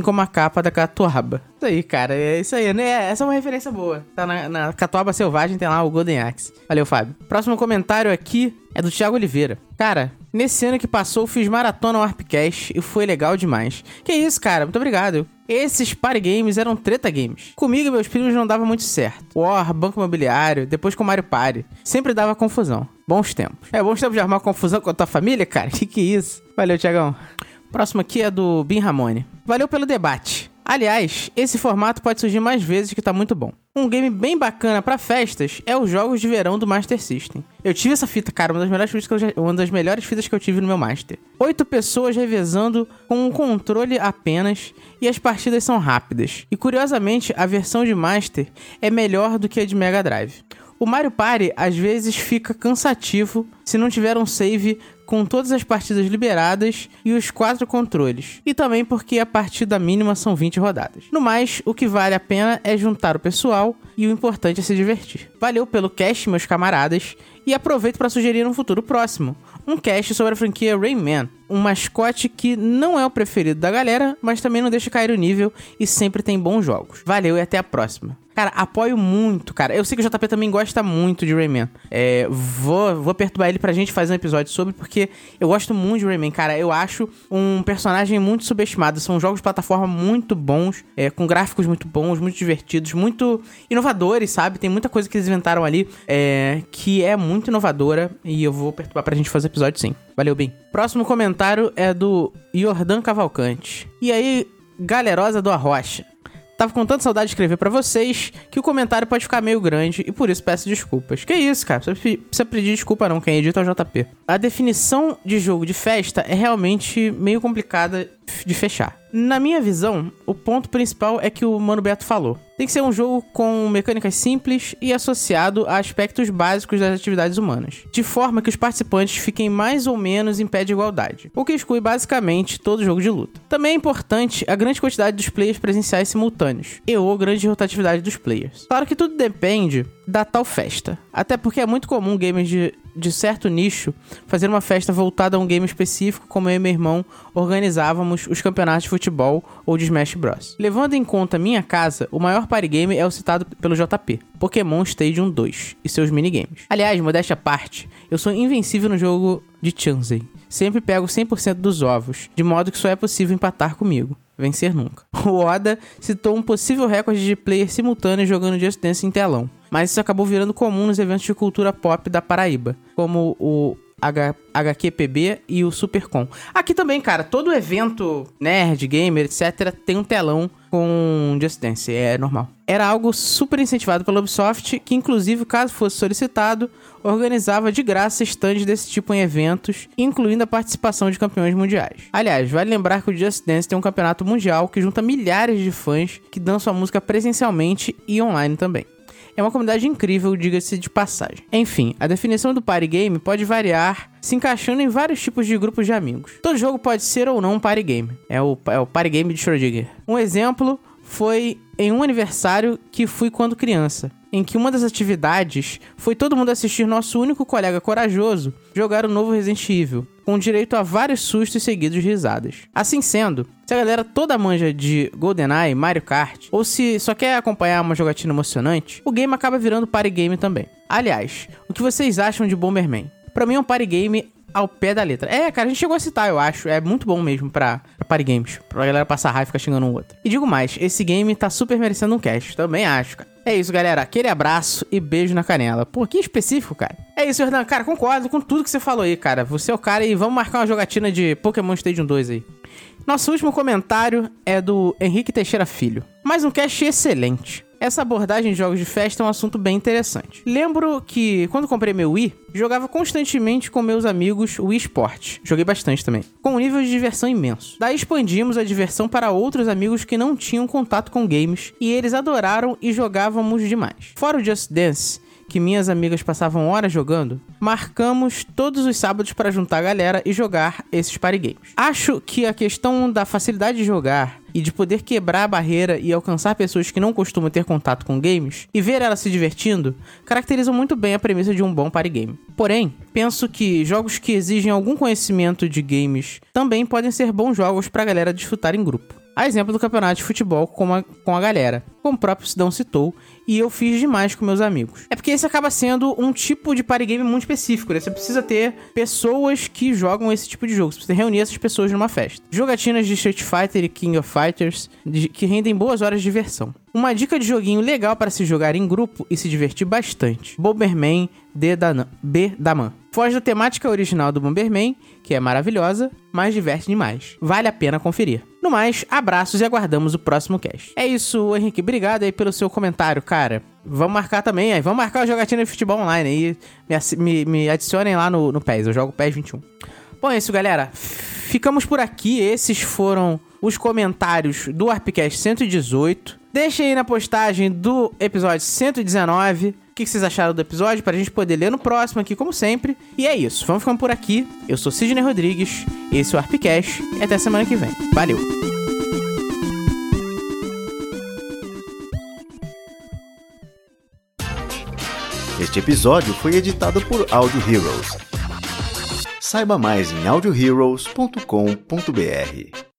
como a capa da Catuaba. Isso aí, cara, é isso aí, né? Essa é uma referência boa. Tá na, na Catuaba Selvagem, tem lá o Golden Axe. Valeu, Fábio. Próximo comentário aqui é do Thiago Oliveira. Cara, nesse ano que passou, fiz maratona Warpcast e foi legal demais. Que isso, cara, muito obrigado. Esses party games eram treta games. Comigo e meus primos não dava muito certo. War, Banco Imobiliário, depois com Mario Party. Sempre dava confusão. Bons tempos. É bons tempos de arrumar confusão com a tua família, cara? Que que é isso? Valeu, Tiagão. Próximo aqui é do Bin Ramone. Valeu pelo debate. Aliás, esse formato pode surgir mais vezes que tá muito bom. Um game bem bacana para festas é os jogos de verão do Master System. Eu tive essa fita, cara, uma das melhores fitas que eu, já, uma das melhores fitas que eu tive no meu Master. Oito pessoas revezando com um controle apenas e as partidas são rápidas. E curiosamente, a versão de Master é melhor do que a de Mega Drive. O Mario Party às vezes fica cansativo se não tiver um save com todas as partidas liberadas e os quatro controles. E também porque a partida mínima são 20 rodadas. No mais, o que vale a pena é juntar o pessoal e o importante é se divertir. Valeu pelo cast, meus camaradas, e aproveito para sugerir um futuro próximo. Um cast sobre a franquia Rayman, um mascote que não é o preferido da galera, mas também não deixa cair o nível e sempre tem bons jogos. Valeu e até a próxima. Cara, apoio muito, cara. Eu sei que o JP também gosta muito de Rayman. É, vou, vou perturbar ele pra gente fazer um episódio sobre, porque eu gosto muito de Rayman, cara. Eu acho um personagem muito subestimado. São jogos de plataforma muito bons, é, com gráficos muito bons, muito divertidos, muito inovadores, sabe? Tem muita coisa que eles inventaram ali é, que é muito inovadora e eu vou perturbar pra gente fazer episódio sim. Valeu, bem. Próximo comentário é do Jordan Cavalcante. E aí, galerosa do Arrocha. Tava com tanta saudade de escrever para vocês que o comentário pode ficar meio grande e por isso peço desculpas. Que isso, cara? Não precisa pedir desculpa não, quem edita é o JP. A definição de jogo de festa é realmente meio complicada de fechar. Na minha visão, o ponto principal é que o Mano Beto falou. Tem que ser um jogo com mecânicas simples e associado a aspectos básicos das atividades humanas, de forma que os participantes fiquem mais ou menos em pé de igualdade, o que exclui basicamente todo jogo de luta. Também é importante a grande quantidade dos players presenciais simultâneos e ou grande rotatividade dos players. Claro que tudo depende da tal festa, até porque é muito comum gamers de de certo nicho fazer uma festa voltada a um game específico, como eu e meu irmão organizávamos os campeonatos de futebol ou de Smash Bros. Levando em conta minha casa, o maior party game é o citado pelo JP, Pokémon Stadium 2 e seus minigames. Aliás, modéstia à parte, eu sou invencível no jogo de Chansey. Sempre pego 100% dos ovos, de modo que só é possível empatar comigo. Vencer nunca. O Oda citou um possível recorde de players simultâneos jogando Just Dance em telão mas isso acabou virando comum nos eventos de cultura pop da Paraíba, como o H HQPB e o Supercom. Aqui também, cara, todo evento nerd, gamer, etc, tem um telão com Just Dance, é normal. Era algo super incentivado pela Ubisoft, que inclusive, caso fosse solicitado, organizava de graça stands desse tipo em eventos, incluindo a participação de campeões mundiais. Aliás, vale lembrar que o Just Dance tem um campeonato mundial que junta milhares de fãs que dançam a música presencialmente e online também. É uma comunidade incrível, diga-se de passagem. Enfim, a definição do party game pode variar, se encaixando em vários tipos de grupos de amigos. Todo jogo pode ser ou não um party game. É o, é o party game de Schrödinger. Um exemplo foi em um aniversário que fui quando criança, em que uma das atividades foi todo mundo assistir nosso único colega corajoso jogar o novo Resident Evil, com direito a vários sustos seguidos de risadas. Assim sendo, se a galera toda manja de GoldenEye, Mario Kart, ou se só quer acompanhar uma jogatina emocionante, o game acaba virando party game também. Aliás, o que vocês acham de Bomberman? Pra mim é um party game ao pé da letra. É, cara, a gente chegou a citar, eu acho. É muito bom mesmo pra, pra party games. Pra galera passar raiva e ficar xingando um outro. E digo mais, esse game tá super merecendo um cast. Também acho, cara. É isso, galera. Aquele abraço e beijo na canela. Pô, que específico, cara. É isso, Jordan. Cara, concordo com tudo que você falou aí, cara. Você é o cara e vamos marcar uma jogatina de Pokémon Stadium 2 aí. Nosso último comentário é do Henrique Teixeira Filho. Mais um cast excelente. Essa abordagem de jogos de festa é um assunto bem interessante. Lembro que, quando comprei meu Wii, jogava constantemente com meus amigos Wii Sport. Joguei bastante também. Com um nível de diversão imenso. Daí expandimos a diversão para outros amigos que não tinham contato com games e eles adoraram e jogávamos demais. Fora o Just Dance, que minhas amigas passavam horas jogando, marcamos todos os sábados para juntar a galera e jogar esses party games. Acho que a questão da facilidade de jogar e de poder quebrar a barreira e alcançar pessoas que não costumam ter contato com games e ver elas se divertindo caracterizam muito bem a premissa de um bom party game. Porém, penso que jogos que exigem algum conhecimento de games também podem ser bons jogos para a galera desfrutar em grupo. A exemplo do campeonato de futebol com a, com a galera, como o próprio Sidão citou, e eu fiz demais com meus amigos. É porque esse acaba sendo um tipo de party game muito específico, né? Você precisa ter pessoas que jogam esse tipo de jogo. Você precisa reunir essas pessoas numa festa. Jogatinas de Street Fighter e King of Fighters que rendem boas horas de diversão. Uma dica de joguinho legal para se jogar em grupo e se divertir bastante. Bomberman D da B da Man. Foge da temática original do Bomberman, que é maravilhosa, mas diverte demais. Vale a pena conferir. No mais, abraços e aguardamos o próximo cast. É isso, Henrique. Obrigado aí pelo seu comentário, cara. Vamos marcar também, aí. Vamos marcar a jogatina de futebol online aí. Me, me, me adicionem lá no, no PES. Eu jogo PES 21. Bom, é isso, galera. Ficamos por aqui. Esses foram os comentários do Arpcast 118. Deixem aí na postagem do episódio 119 o que vocês acharam do episódio, pra gente poder ler no próximo aqui, como sempre. E é isso, vamos ficando por aqui. Eu sou Sidney Rodrigues, esse é o Arpcast, e até semana que vem. Valeu! Este episódio foi editado por Audio Heroes. Saiba mais em audioheroes.com.br.